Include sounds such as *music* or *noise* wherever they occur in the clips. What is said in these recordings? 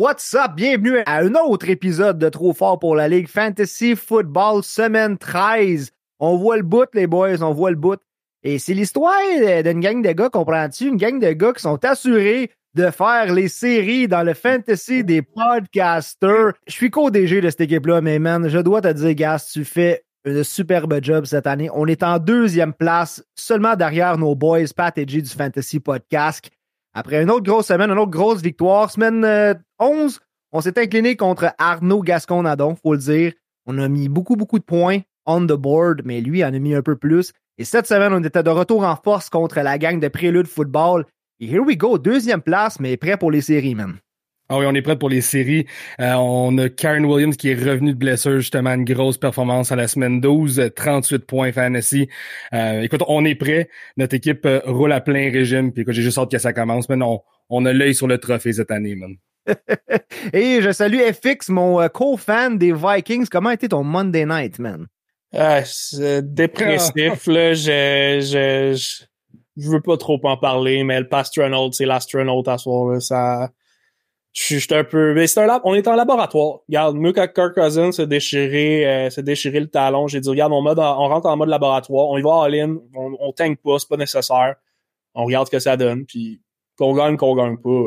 what's up? Bienvenue à un autre épisode de Trop fort pour la Ligue Fantasy Football semaine 13. On voit le bout, les boys, on voit le bout. Et c'est l'histoire d'une gang de gars, comprends-tu? Une gang de gars qui sont assurés de faire les séries dans le fantasy des podcasters. Je suis co-DG de cette équipe-là, mais man, je dois te dire, Gas, tu fais un superbe job cette année. On est en deuxième place, seulement derrière nos boys Pat et G du Fantasy Podcast. Après une autre grosse semaine, une autre grosse victoire, semaine 11, euh, on s'est incliné contre Arnaud Gascon-Nadon, faut le dire. On a mis beaucoup, beaucoup de points on the board, mais lui en a mis un peu plus. Et cette semaine, on était de retour en force contre la gang de Prélude Football. Et here we go, deuxième place, mais prêt pour les séries, man. Ah oui, on est prêt pour les séries. Euh, on a Karen Williams qui est revenu de blessure, justement, une grosse performance à la semaine 12, 38 points fantasy. Euh, écoute, on est prêt. Notre équipe euh, roule à plein régime. Puis écoute, j'ai juste hâte que ça commence. Mais on, on a l'œil sur le trophée cette année, man. *laughs* Et je salue FX, mon co-fan des Vikings. Comment été ton Monday night, man? Ah, c'est dépressif, là. Je, je, je, veux pas trop en parler, mais le pastronaute, c'est l'astronaute à soir. Ça, je suis un peu, mais c'est un on est en laboratoire. Regarde, mieux que Kirk Cousins se déchirer, euh, se déchirer le talon. J'ai dit, regarde, on, rentre en mode laboratoire, on y va all-in, on, on tank pas, c'est pas nécessaire. On regarde ce que ça donne, puis qu'on gagne, qu'on gagne pas.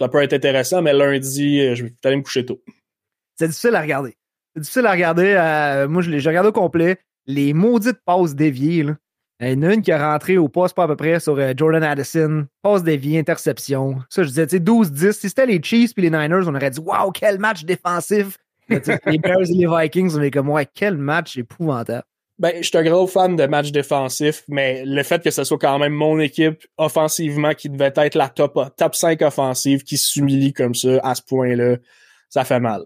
Ça peut être intéressant, mais lundi, euh, je vais aller me coucher tôt. C'est difficile à regarder. C'est difficile à regarder. Euh, moi, je l'ai regardé au complet. Les maudites passes déviées, là. Il y en a une qui est rentrée au poste pas à peu près sur euh, Jordan Addison. Passe déviée, interception. Ça, je disais, tu sais, 12-10. Si c'était les Chiefs et les Niners, on aurait dit, waouh, quel match défensif. *laughs* les Bears et les Vikings, on est comme, ouais, quel match épouvantable. Ben, je suis un gros fan de matchs défensifs, mais le fait que ce soit quand même mon équipe offensivement qui devait être la top, top 5 offensive qui s'humilie comme ça à ce point-là, ça fait mal.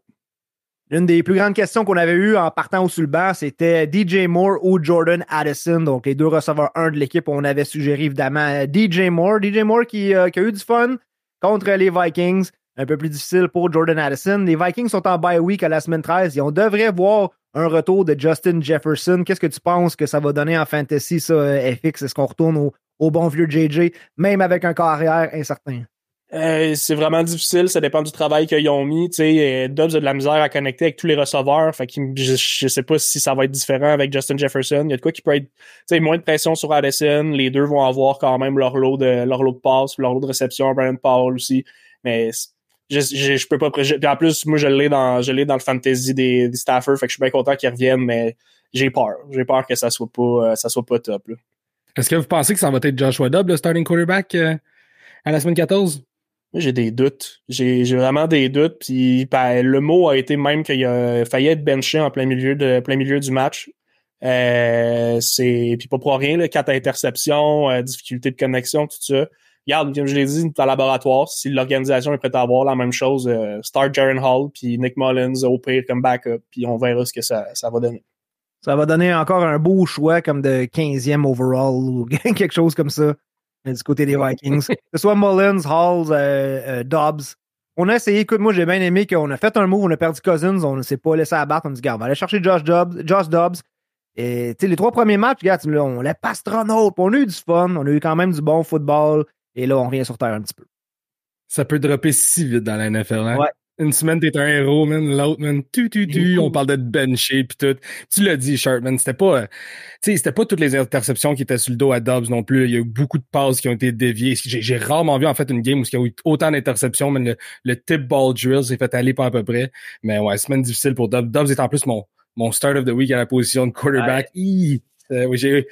Une des plus grandes questions qu'on avait eues en partant au sulban, c'était DJ Moore ou Jordan Addison, donc les deux receveurs 1 de l'équipe. On avait suggéré évidemment DJ Moore. DJ Moore qui, euh, qui, a eu du fun contre les Vikings. Un peu plus difficile pour Jordan Addison. Les Vikings sont en bye week à la semaine 13 et on devrait voir un retour de Justin Jefferson. Qu'est-ce que tu penses que ça va donner en fantasy, ça, FX? Est-ce qu'on retourne au, bon vieux JJ, même avec un carrière incertain? Euh, c'est vraiment difficile, ça dépend du travail qu'ils ont mis. Sais, Dobbs a de la misère à connecter avec tous les receveurs. Fait que je, je, sais pas si ça va être différent avec Justin Jefferson. Il y a de quoi qui peut être, sais, moins de pression sur Addison. Les deux vont avoir quand même leur lot de leur lot de passes, leur lot de réception. Brian Powell aussi. Mais je, je, je peux pas. Puis en plus, moi je l'ai dans je l'ai dans le fantasy des, des staffers. Fait que je suis bien content qu'ils reviennent, mais j'ai peur. J'ai peur que ça soit pas euh, ça soit pas top. Est-ce que vous pensez que ça va être Joshua Dobbs, le starting quarterback, euh, à la semaine 14? j'ai des doutes. J'ai vraiment des doutes. Puis ben, le mot a été même qu'il a failli être benché en plein milieu de plein milieu du match. Euh, c'est puis pas pour rien, là, quatre interceptions, euh, difficulté de connexion, tout ça. Regarde, comme je l'ai dit, dans le laboratoire, si l'organisation est prête à avoir la même chose, euh, start Jaren Hall, puis Nick Mullins au pire comme backup, puis on verra ce que ça, ça va donner. Ça va donner encore un beau choix comme de 15e overall ou *laughs* quelque chose comme ça du côté des Vikings. *laughs* que ce soit Mullins, Halls, euh, euh, Dobbs. On a essayé, écoute, moi j'ai bien aimé qu'on a fait un move, on a perdu Cousins, on ne s'est pas laissé abattre, on a dit, gars, on va aller chercher Josh Dobbs. Josh Dobbs. Et tu sais, les trois premiers matchs, regarde, on l'a pastronaute, on a eu du fun, on a eu quand même du bon football, et là, on revient sur terre un petit peu. Ça peut dropper si vite dans la NFL, hein? Ouais, une semaine, t'es un héros, man. L'autre, man, tu, tu, tu. *laughs* On parle de bencher pis tout. Tu l'as dit, Sharpman. C'était pas, euh, tu sais, c'était pas toutes les interceptions qui étaient sur le dos à Dobbs non plus. Il y a eu beaucoup de passes qui ont été déviées. J'ai rarement vu, en fait, une game où il y a eu autant d'interceptions, mais le, le, tip ball drill s'est fait aller pas à peu près. Mais ouais, semaine difficile pour Dobbs. Dobbs est en plus mon, mon start of the week à la position de quarterback. Euh, j'ai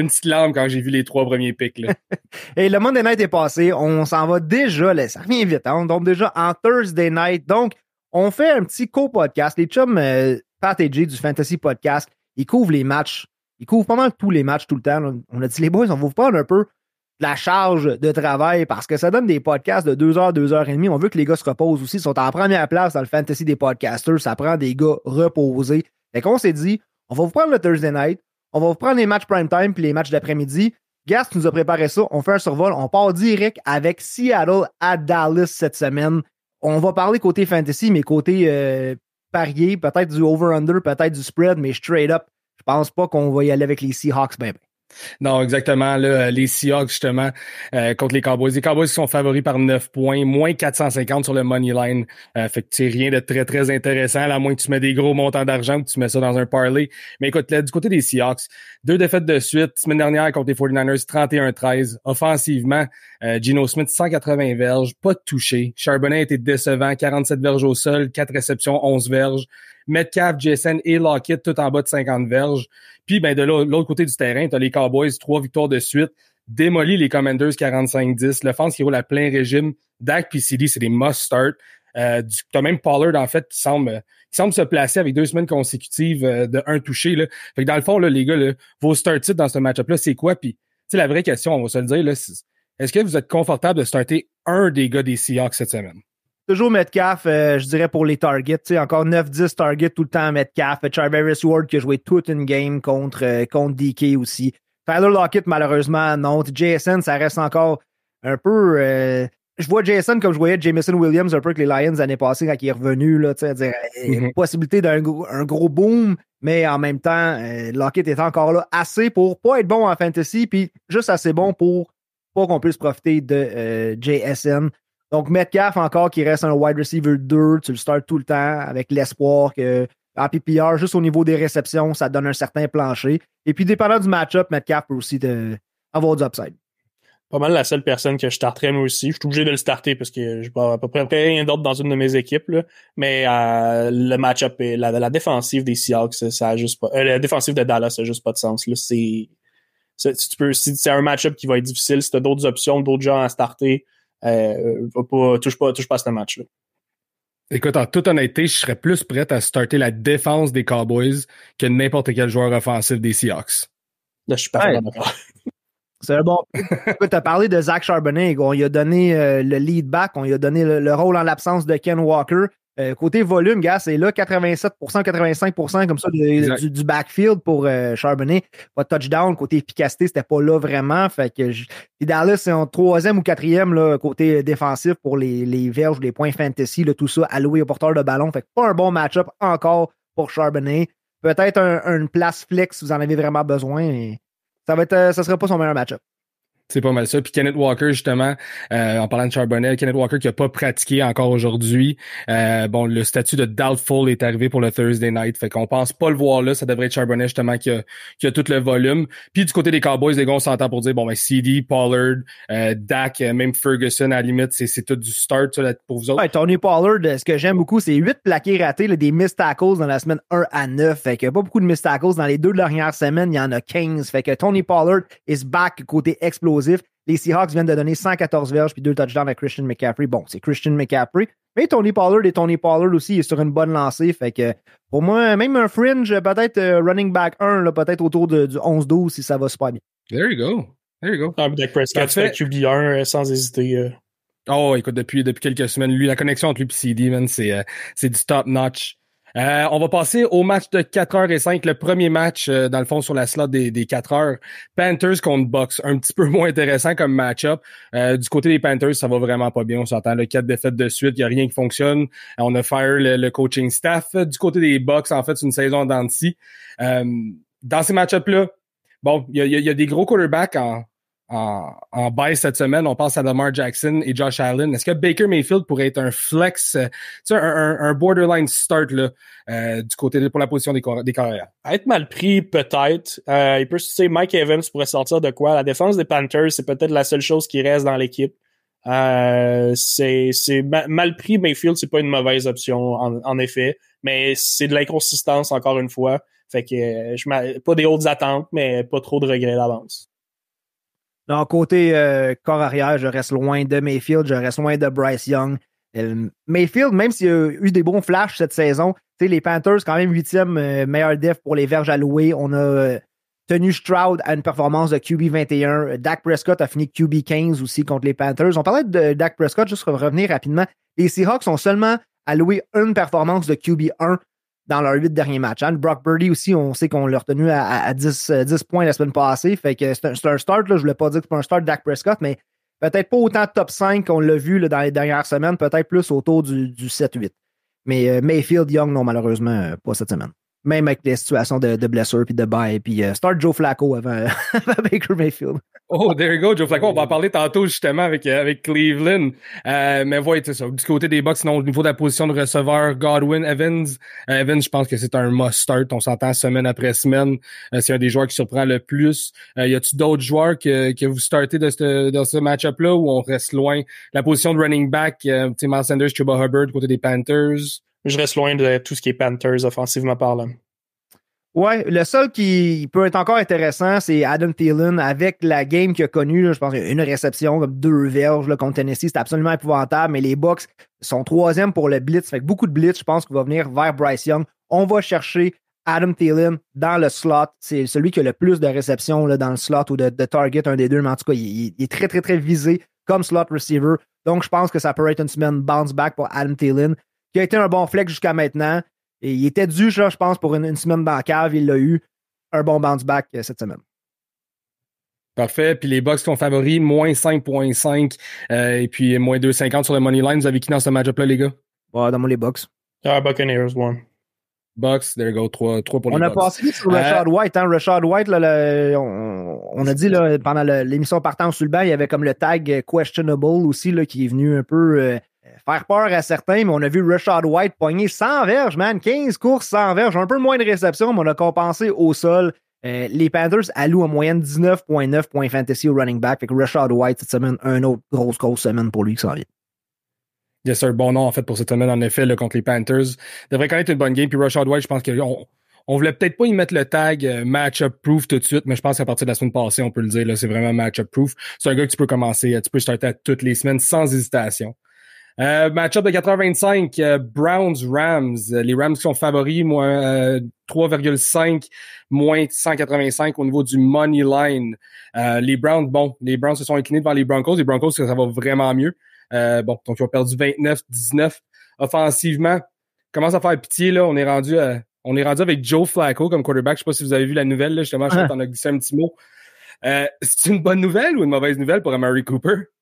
une petite larme quand j'ai vu les trois premiers pics. *laughs* Et le Monday Night est passé. On s'en va déjà, là, ça revient vite. Hein? On tombe déjà en Thursday Night. Donc, on fait un petit co-podcast. Les chums euh, Pat et Jay du Fantasy Podcast, ils couvrent les matchs. Ils couvrent pas mal tous les matchs tout le temps. On a dit, les boys, on vous prendre un peu la charge de travail parce que ça donne des podcasts de 2 heures, 2 heures et demie. On veut que les gars se reposent aussi. Ils sont en première place dans le fantasy des podcasters. Ça prend des gars reposés. Fait qu'on s'est dit, on va vous prendre le Thursday night, on va vous prendre les matchs prime time puis les matchs d'après-midi. Gast nous a préparé ça. On fait un survol. On part direct avec Seattle à Dallas cette semaine. On va parler côté fantasy, mais côté euh, parier, peut-être du over-under, peut-être du spread, mais straight up. Je pense pas qu'on va y aller avec les Seahawks ben, ben. Non, exactement. Là, les Seahawks, justement, euh, contre les Cowboys. Les Cowboys sont favoris par 9 points, moins 450 sur le money line. Euh, fait que c'est rien de très, très intéressant, à moins que tu mets des gros montants d'argent que tu mets ça dans un parlay. Mais écoute, là, du côté des Seahawks, deux défaites de suite. Semaine dernière contre les 49ers, 31-13. Offensivement, euh, Gino Smith, 180 verges, pas touché. Charbonnet était décevant, 47 verges au sol, 4 réceptions, 11 verges. Metcalf, Jason et Lockett, tout en bas de 50 verges. Puis ben, de l'autre côté du terrain, tu as les Cowboys, trois victoires de suite, démolit les Commanders 45-10, l'offense qui roule à plein régime. Dak puis c'est des must-start. Euh, tu as même Pollard, en fait, qui semble, qui semble se placer avec deux semaines consécutives euh, de un touché. Là. Fait que dans le fond, là, les gars, là, vos start dans ce match-up-là, c'est quoi? Puis, la vraie question, on va se le dire, là, est-ce que vous êtes confortable de starter un des gars des Seahawks cette semaine? Toujours Metcalf, euh, je dirais pour les targets. encore 9-10 targets tout le temps à Metcalf. Charveris Ward qui a joué toute une game contre, euh, contre DK aussi. Tyler Lockett, malheureusement, non. JSN, ça reste encore un peu. Euh, je vois Jason comme je voyais Jameson Williams un peu avec les Lions l'année passée quand il est revenu. Là, dire, mm Possibilité d'un un gros boom, mais en même temps, Lockett est encore là assez pour pas être bon en fantasy, puis juste assez bon pour pas qu'on puisse profiter de JSN. Donc, Metcalf encore qui reste un wide receiver 2, tu le starts tout le temps avec l'espoir que en PPR, juste au niveau des réceptions, ça donne un certain plancher. Et puis, dépendant du match-up, Metcalf peut aussi avoir du upside. Pas mal la seule personne que je starterais moi aussi. Je suis obligé de le starter parce que je pas à peu près rien d'autre dans une de mes équipes. Mais euh, le match-up et la, défensive des Seahawks, ça a juste pas. Euh, la défensive de Dallas, ça n'a juste pas de sens. C'est. C'est un match-up qui va être difficile. Si tu as d'autres options, d'autres gens à starter, euh, pas, touche pas, touche pas à ce match-là. Écoute, en toute honnêteté, je serais plus prêt à starter la défense des Cowboys que n'importe quel joueur offensif des Seahawks. Là, je suis pas d'accord. C'est bon. Écoute, tu as parlé de Zach Charbonnet. On lui a donné euh, le lead back, on lui a donné le rôle en l'absence de Ken Walker. Euh, côté volume, gars, c'est là 87%, 85% comme ça du, backfield pour euh, Charbonnet. Pas de touchdown. Côté efficacité, c'était pas là vraiment. Fait que Dallas, c'est en troisième ou quatrième là, côté défensif pour les, les verges, les points fantasy, là, tout ça alloué au porteur de ballon. Fait que pas un bon match-up encore pour Charbonnet. Peut-être une place flex si vous en avez vraiment besoin. Mais ça va être, euh, ça sera pas son meilleur match-up. C'est pas mal ça. Puis Kenneth Walker, justement, euh, en parlant de Charbonnet, Kenneth Walker qui a pas pratiqué encore aujourd'hui. Euh, bon, le statut de doubtful est arrivé pour le Thursday night. Fait qu'on pense pas le voir là. Ça devrait être Charbonnet, justement, qui a, qui a tout le volume. Puis du côté des Cowboys, les gars, on s'entend pour dire, bon, ben, CD, Pollard, euh, Dak, même Ferguson, à la limite, c'est, tout du start ça, pour vous autres. Ouais, Tony Pollard, ce que j'aime beaucoup, c'est 8 plaqués ratés, là, des missed tackles dans la semaine 1 à 9. Fait que pas beaucoup de missed tackles. Dans les deux dernières semaines, il y en a 15. Fait que Tony Pollard is back côté explosif. Les Seahawks viennent de donner 114 verges puis deux touchdowns à Christian McCaffrey. Bon, c'est Christian McCaffrey. Mais Tony Pollard et Tony Pollard aussi est sur une bonne lancée. Fait que pour moi, même un fringe, peut-être euh, running back 1, peut-être autour de, du 11-12 si ça va super bien. There you go. There you go. Ah, Dak Prescott fait QB1 euh, sans hésiter. Euh. Oh, écoute, depuis, depuis quelques semaines, lui, la connexion entre lui et CD, man, c'est, c'est du top notch. Euh, on va passer au match de 4h05, le premier match, euh, dans le fond, sur la slot des, des 4h. Panthers contre Bucks, un petit peu *laughs* moins intéressant comme match-up. Euh, du côté des Panthers, ça va vraiment pas bien. On s'entend, le 4 défaites de suite, il n'y a rien qui fonctionne. On a fire le, coaching staff. Du côté des Bucks, en fait, c'est une saison dans dans ces match-ups-là, bon, il y a, y a, des gros quarterbacks en, en, en baisse cette semaine. On pense à Lamar Jackson et Josh Allen. Est-ce que Baker Mayfield pourrait être un flex, un, un, borderline start là, euh, du côté pour la position des, des être mal pris, peut-être. Euh, il peut, Mike Evans pourrait sortir de quoi? La défense des Panthers, c'est peut-être la seule chose qui reste dans l'équipe. Euh, c'est mal pris, Mayfield, c'est pas une mauvaise option, en, en effet. Mais c'est de l'inconsistance, encore une fois. Fait que je pas des hautes attentes, mais pas trop de regrets d'avance. Donc, côté euh, corps arrière, je reste loin de Mayfield, je reste loin de Bryce Young. Euh, Mayfield, même s'il a eu des bons flashs cette saison, les Panthers, quand même huitième euh, meilleur def pour les verges allouées. On a tenu Stroud à une performance de QB 21. Dak Prescott a fini QB 15 aussi contre les Panthers. On parlait de Dak Prescott, juste pour revenir rapidement. Les Seahawks ont seulement alloué une performance de QB 1 dans leurs huit derniers matchs. Hein. Brock Birdie aussi, on sait qu'on l'a retenu à, 10, 10, euh, points la semaine passée. Fait que c'est un, start. Là, je ne voulais pas dire que c'est un start Dak Prescott, mais peut-être pas autant top 5 qu'on l'a vu là, dans les dernières semaines, peut-être plus autour du, du 7-8. Mais euh, Mayfield Young, non, malheureusement, euh, pas cette semaine. Même avec les situations de, de blessure puis de bail. Puis euh, start Joe Flacco avant, *laughs* avant Baker Mayfield. Oh, there you go, Joe Flacco. On va en parler tantôt justement avec, euh, avec Cleveland. Euh, mais voyez, c'est ça. Du côté des Bucks, sinon au niveau de la position de receveur, Godwin, Evans. Euh, Evans, je pense que c'est un must-start. On s'entend semaine après semaine. c'est un des joueurs qui surprend le plus. y a-tu d'autres joueurs que, que vous startez de ce, de ce match-up-là où on reste loin? La position de running back, euh, Miles Sanders, Chuba Hubbard côté des Panthers. Je reste loin de tout ce qui est Panthers offensivement parlant. Ouais, le seul qui peut être encore intéressant, c'est Adam Thielen avec la game qu'il a connue. je pense une réception comme deux verges contre Tennessee, c'est absolument épouvantable. Mais les Bucks sont troisième pour le blitz, fait beaucoup de blitz. Je pense qu'il va venir vers Bryce Young. On va chercher Adam Thielen dans le slot. C'est celui qui a le plus de réceptions dans le slot ou de, target, un des deux. Mais en tout cas, il, est très, très, très visé comme slot receiver. Donc, je pense que ça peut être une semaine bounce back pour Adam Thielen, qui a été un bon flex jusqu'à maintenant. Et il était dû, je pense, pour une, semaine dans la cave. Il l'a eu. Un bon bounce back euh, cette semaine. Parfait. Puis les Bucks sont favoris, moins 5.5 euh, et puis moins 2.50 sur le money line. Vous avez qui dans ce match-up-là, les gars? Ouais, dans moi, les Bucks. Ah, Buccaneers, one. Bucks, there you go, 3, 3 pour on les Bucks. On a passé sur Rashad euh, White. Hein? Rashad White, là, on, a dit là, pendant l'émission partant sur le banc, il y avait comme le tag questionable aussi là, qui est venu un peu faire peur à certains, mais on a vu Rashad White pogner 100 verges, man. 15 courses, 100 verges. Un peu moins de réception, mais on a compensé au sol. Euh, les Panthers allouent en moyenne 19.9 points fantasy au running back. Fait que Rashad White, cette semaine, un autre grosse, grosse semaine pour lui qui s'en vient. Yes, un bon nom, en fait, pour cette semaine, en effet, contre les Panthers. Devrait connaître une bonne game. Puis Rashad White, je pense qu'on on voulait peut-être pas y mettre le tag euh, match-up proof tout de suite, mais je pense qu'à partir de la semaine passée, on peut le dire, c'est vraiment match-up proof. C'est un gars que tu peux commencer, tu peux starter toutes les semaines sans hésitation. Euh, match-up de 425, euh, Browns-Rams. Euh, les Rams qui sont favoris, moins 3,5, moins 185 au niveau du money line. les Browns, bon, les Browns se sont inclinés devant les Broncos. Les Broncos, ça va vraiment mieux. bon, donc ils ont perdu 29-19 offensivement. Commence à faire pitié, là. On est rendu on est rendu avec Joe Flacco comme quarterback. Je sais pas si vous avez vu la nouvelle, là, justement, je t'en ai glissé un petit mot. c'est une bonne nouvelle ou une mauvaise nouvelle pour Amari Cooper?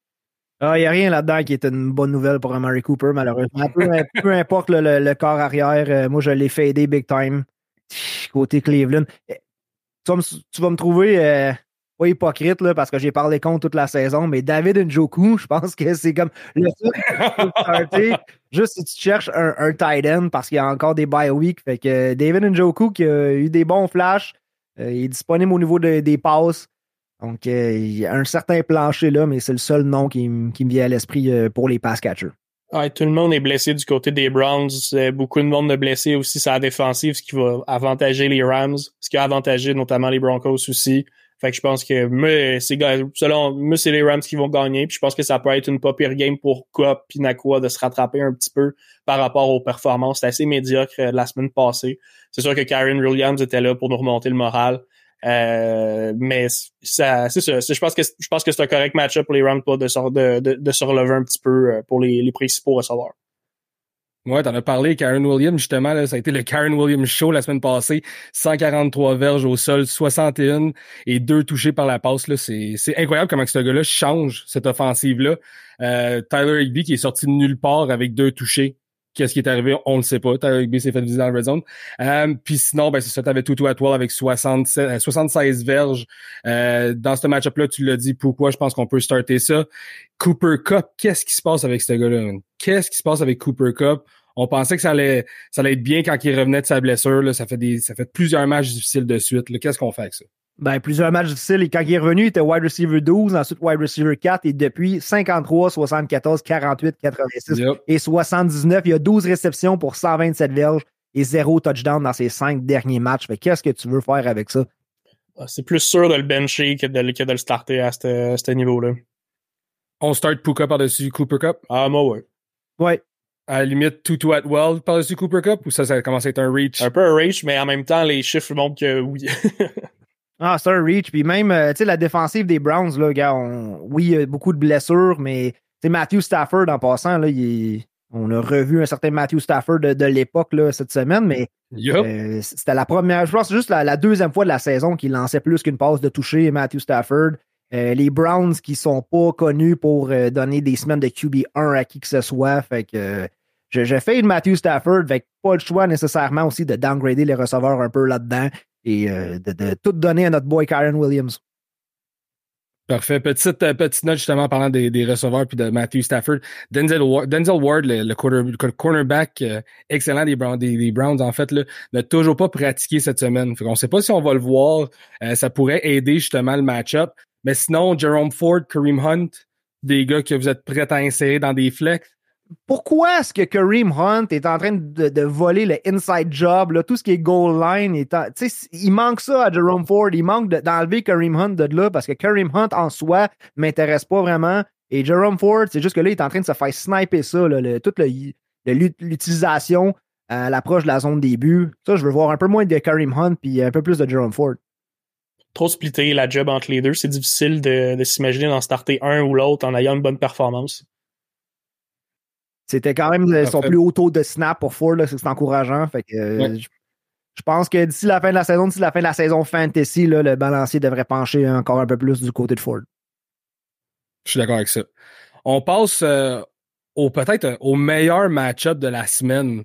Il ah, n'y a rien là-dedans qui est une bonne nouvelle pour Amari Cooper, malheureusement. Peu, *laughs* importe le, corps arrière, euh, moi, je l'ai fadé big time côté Cleveland. Eh, tu vas me, trouver euh, pas hypocrite là, parce que j'ai parlé contre toute la saison, mais David Njoku, je pense que c'est comme le seul *laughs* Juste si tu cherches un, tight end parce qu'il y a encore des bye week. Fait que David Njoku qui a eu des bons flashs, euh, il est disponible au niveau des passes. Donc, euh, il y a un certain plancher là, mais c'est le seul nom qui, me vient à l'esprit euh, pour les pass catchers. tout le monde est blessé du côté des Browns. Beaucoup de monde de blessés aussi la défensive, ce qui va avantager les Rams, ce qui a avantagé notamment les Broncos aussi. Fait que je pense que selon moi, c'est les Rams qui vont gagner. Puis je pense que ça peut être une pas pire game pour Coop et de se rattraper un petit peu par rapport aux performances assez médiocres de la semaine passée. C'est sûr que Karen Williams était là pour nous remonter le moral. Euh, mais ça, c'est ça. Je pense que je pense que c'est un correct match-up pour les Rams de, de, de, de, se relever un petit peu euh, pour les, les principaux receveurs. Ouais, t'en as parlé, Karen Williams, justement, là, ça a été le Karen Williams Show la semaine passée. 143 verges au sol, 61 et deux touchés par la passe. Là. C'est, c'est incroyable comment ce gars-là change cette offensive-là. Euh, Tyler Higby qui est sorti de nulle part avec deux touchés Qu'est-ce qui est arrivé? On le sait pas. Tyler s'est fait viser dans la red zone. Euh, puis sinon, ben, c'est ça, t'avais Tutu Atwell avec 76 euh, verges. Euh, dans ce match-up-là, tu l'as dit, pourquoi je pense qu'on peut starter ça? Cooper Cup, qu'est-ce qui se passe avec ce gars-là? Qu'est-ce qui se passe avec Cooper Cup? On pensait que ça allait, ça allait être bien quand il revenait de sa blessure. Là. Ça, fait des, ça fait plusieurs matchs difficiles de suite. Qu'est-ce qu'on fait avec ça? Ben, plusieurs matchs difficiles. Et quand il est revenu, il était wide receiver 12, ensuite wide receiver 4. Et depuis 53, 74, 48, 86 et 79, il y a 12 réceptions pour 127 verges et zéro touchdown dans ses cinq derniers matchs. Qu'est-ce que tu veux faire avec ça? Ah, c'est plus sûr de le bencher que de, que de le starter à ce niveau-là. On start Puka par-dessus Cooper Cup? Ah, moi, ouais. Ouais. À la limite, Tutu Atwell par-dessus Cooper Cup ou ça, ça commence à être un reach? Un peu un reach, mais en même temps, les chiffres montrent que oui. *laughs* Ah, c'est un reach. Puis même, euh, tu sais, la défensive des Browns, là, gars, oui, il y a beaucoup de blessures, mais tu Matthew Stafford, en passant, là, on a revu un certain Matthew Stafford de, l'époque cette semaine, mais euh, c'était la première, je pense juste la, deuxième fois de la saison qu'il lançait plus qu'une passe de toucher Matthew Stafford. Euh, les Browns qui sont pas connus pour donner des semaines de QB1 à qui que ce soit, fait que je, je fais de Matthew Stafford, avec pas le choix nécessairement aussi de downgrader les receveurs un peu là-dedans et euh, de, tout donner à notre boy Karen Williams. Parfait. Petite, euh, petite note justement en parlant des, receveurs puis de Matthew Stafford. Denzel, Ward, le, cornerback euh, excellent des Browns, en fait, n'a toujours pas pratiqué cette semaine. On ne sait pas si on va le voir. Ça pourrait aider justement le match-up. Mais sinon, Jerome Ford, Kareem Hunt, des gars que vous êtes prêts à insérer dans des flex pourquoi est-ce que Kareem Hunt est en train de, voler le inside job, tout ce qui est goal line? Est il manque ça à Jerome Ford. Il manque d'enlever Kareem Hunt de là parce que Kareem Hunt en soi m'intéresse pas vraiment. Et Jerome Ford, c'est juste que là, il est en train de se faire sniper ça, toute l'utilisation à l'approche de la zone début. Ça, je veux voir un peu moins de Kareem Hunt puis un peu plus de Jerome Ford. Trop splitter la job entre les deux, c'est difficile de s'imaginer d'en starter un ou l'autre en ayant une bonne performance. C'était quand même son plus haut taux de snap pour Ford, c'est encourageant. Fait que, euh, je, pense que d'ici la fin de la saison, d'ici la fin de la saison fantasy, là, le balancier devrait pencher encore un peu plus du côté de Ford. Je suis d'accord avec ça. On passe euh, au peut-être euh, au meilleur match-up de la semaine.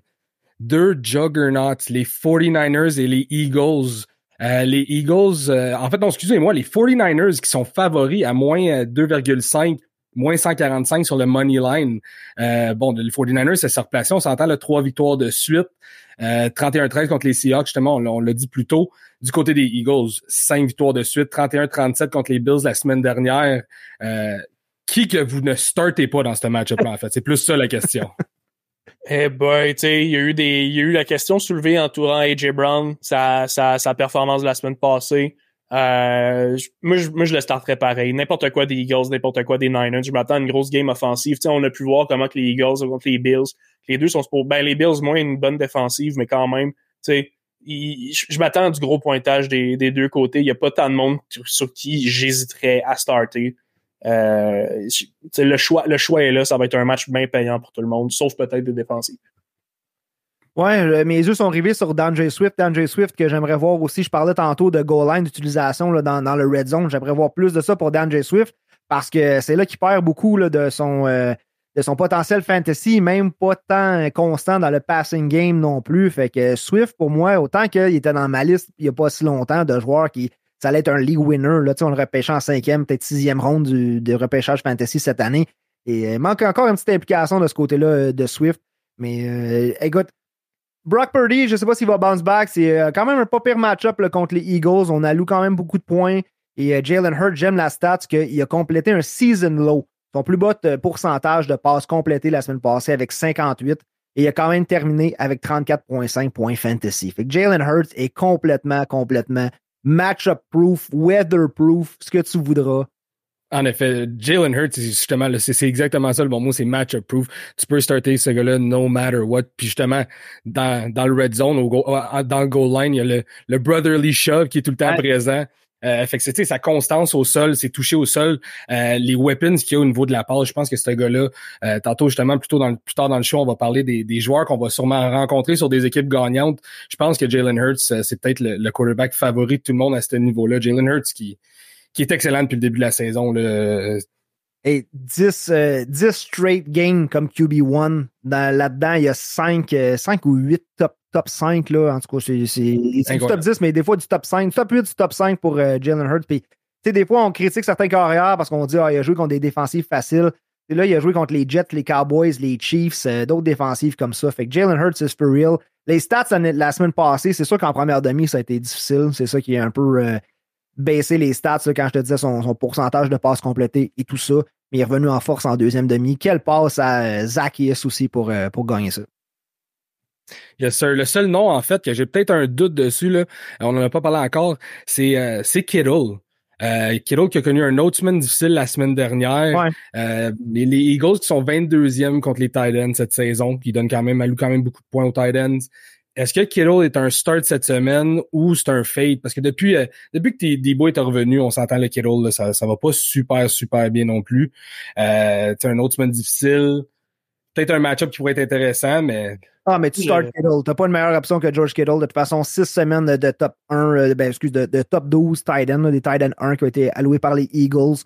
Deux juggernauts, les 49ers et les Eagles. les Eagles, en fait, non, excusez-moi, les 49ers qui sont favoris à moins 2,5 moins 145 sur le money line. Euh, bon, les 49ers, c'est sa replacé. On s'entend, le trois victoires de suite. Euh, 31-13 contre les Seahawks, justement, on, l'a dit plus tôt. Du côté des Eagles, 5 victoires de suite. 31-37 contre les Bills la semaine dernière. Euh, qui que vous ne startez pas dans ce match-up en fait? C'est plus ça la question. *laughs* Eh boy, tu sais, il y a eu des, il y a eu la question soulevée entourant AJ Brown, sa, sa, sa performance de la semaine passée. Euh, moi, je, moi, je le starterais pareil. N'importe quoi des Eagles, n'importe quoi des Niners. Je m'attends à une grosse game offensive. sais on a pu voir comment que les Eagles contre les Bills. Les deux sont pour. Ben, les Bills, moins une bonne défensive, mais quand même, tu sais, je m'attends à du gros pointage des, des deux côtés. Il n'y a pas tant de monde sur qui j'hésiterais à starter. Euh, le choix, le choix est là. Ça va être un match bien payant pour tout le monde, sauf peut-être des défensives. Ouais, mes yeux sont rivés sur DJ Swift. DJ Swift que j'aimerais voir aussi. Je parlais tantôt de goal line d'utilisation dans, dans le red zone. J'aimerais voir plus de ça pour DJ Swift parce que c'est là qu'il perd beaucoup là, de son euh, de son potentiel fantasy, même pas tant constant dans le passing game non plus. Fait que Swift, pour moi, autant qu'il était dans ma liste il n'y a pas si longtemps de joueurs qui ça allait être un league winner. Là, on le repêchait en cinquième, peut-être sixième ronde du, de repêchage fantasy cette année. Et euh, il manque encore une petite implication de ce côté-là euh, de Swift. Mais écoute, Brock Purdy, je ne sais pas s'il va bounce back. C'est euh, quand même un pas pire match-up contre les Eagles. On alloue quand même beaucoup de points. Et euh, Jalen Hurts, j'aime la stat qu'il a complété un season low. Son plus bas pourcentage de passes complétées la semaine passée avec 58. Et il a quand même terminé avec 34,5 points fantasy. Fait que Jalen Hurts est complètement, complètement match-up proof, weather proof, ce que tu voudras. En effet, Jalen Hurts, justement, c'est exactement ça le bon mot, c'est match proof. Tu peux starter ce gars-là no matter what. Puis justement, dans, dans le red zone, au dans le goal line, il y a le, le brotherly shove qui est tout le temps présent. Euh, fait que c'est sa constance au sol, c'est touché au sol, euh, les weapons qu'il y a au niveau de la passe. Je pense que ce gars-là, euh, tantôt justement, plutôt dans, plus tard dans le show, on va parler des, des joueurs qu'on va sûrement rencontrer sur des équipes gagnantes. Je pense que Jalen Hurts, euh, c'est peut-être le, le, quarterback favori de tout le monde à ce niveau-là. Jalen Hurts qui, qui est excellent depuis le début de la saison. Là. Et 10, 10 straight games comme QB1. Là-dedans, il y a 5, 5 ou 8 top, top 5. Là. En tout cas, c'est du top 10, mais des fois du top 5. Top 8 du top 5 pour euh, Jalen Hurts. Puis, des fois, on critique certains carrières parce qu'on dit ah, il a joué contre des défensives faciles. Et là, il a joué contre les Jets, les Cowboys, les Chiefs, euh, d'autres défensives comme ça. Fait que Jalen Hurts, c'est for real. Les stats la semaine passée, c'est sûr qu'en première demi, ça a été difficile. C'est ça qui est un peu. Euh, baisser les stats quand je te disais son, pourcentage de passes complétées et tout ça. Mais il est revenu en force en deuxième demi. Quelle passe à euh, Zacchaeus aussi pour, euh, pour gagner ça? Yes, Le seul nom, en fait, que j'ai peut-être un doute dessus, là, on n'en a pas parlé encore, c'est euh, Kittle. Euh, Kittle qui a connu un autre semaine difficile la semaine dernière. les, Eagles qui sont 22e contre les Titans cette saison, qui donnent quand même, allouent quand même beaucoup de points aux Titans. Est-ce que Kittle est un start cette semaine ou c'est un fade? Parce que depuis, euh, depuis que Debo est revenu, on s'entend le Kittle, ça, ça va pas super, super bien non plus. Euh, un autre semaine difficile. Peut-être un match-up qui pourrait être intéressant, mais. Ah, mais tu start Kittle. T'as pas une meilleure option que George Kittle. De toute façon, six semaines de, top 1, euh, ben, excuse, de, top 12 tight end, des tight end 1 qui ont été alloués par les Eagles.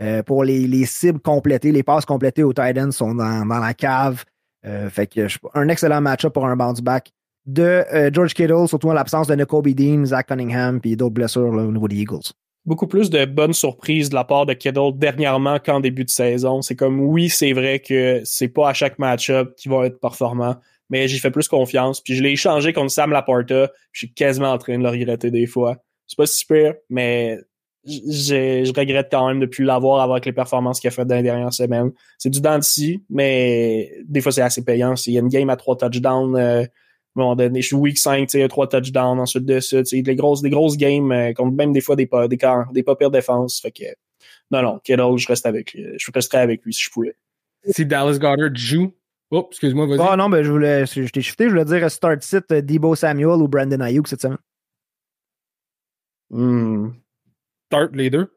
Euh, pour les, les cibles complétées, les passes complétées aux tight ends sont dans, dans la cave. fait que un excellent match-up pour un bounce back de George Kittle, surtout en l'absence de Nicobe Dean, Zach Cunningham, puis d'autres blessures au niveau des Eagles beaucoup plus de bonnes surprises de la part de Kittle dernièrement qu'en début de saison. C'est comme oui, c'est vrai que c'est pas à chaque match-up qu'il va être performant, mais j'y fais plus confiance. Puis je l'ai échangé contre Sam Laporta. Je suis quasiment en train de le regretter des fois. C'est pas super, mais je regrette quand même de plus l'avoir avec les performances qu'il a faites dans les dernières semaines. C'est du dent mais des fois c'est assez payant. S'il y a une game à trois touchdowns, euh, à un moment donné, je suis week 5, tu sais, trois touchdowns, ensuite de ça, tu sais, des grosses, des grosses games, euh, contre même des fois des pas, des, des pas pires défenses. Fait que, non, non, Kittle, je reste avec lui. Je resterais avec lui si je pouvais. Si Dallas Goddard joue, Oh, excuse-moi, vas-y. Ah non, ben je voulais, je t'ai shifté, je voulais dire start sit euh, Debo Samuel ou Brandon Ayuk cette semaine. Hmm. Start les deux?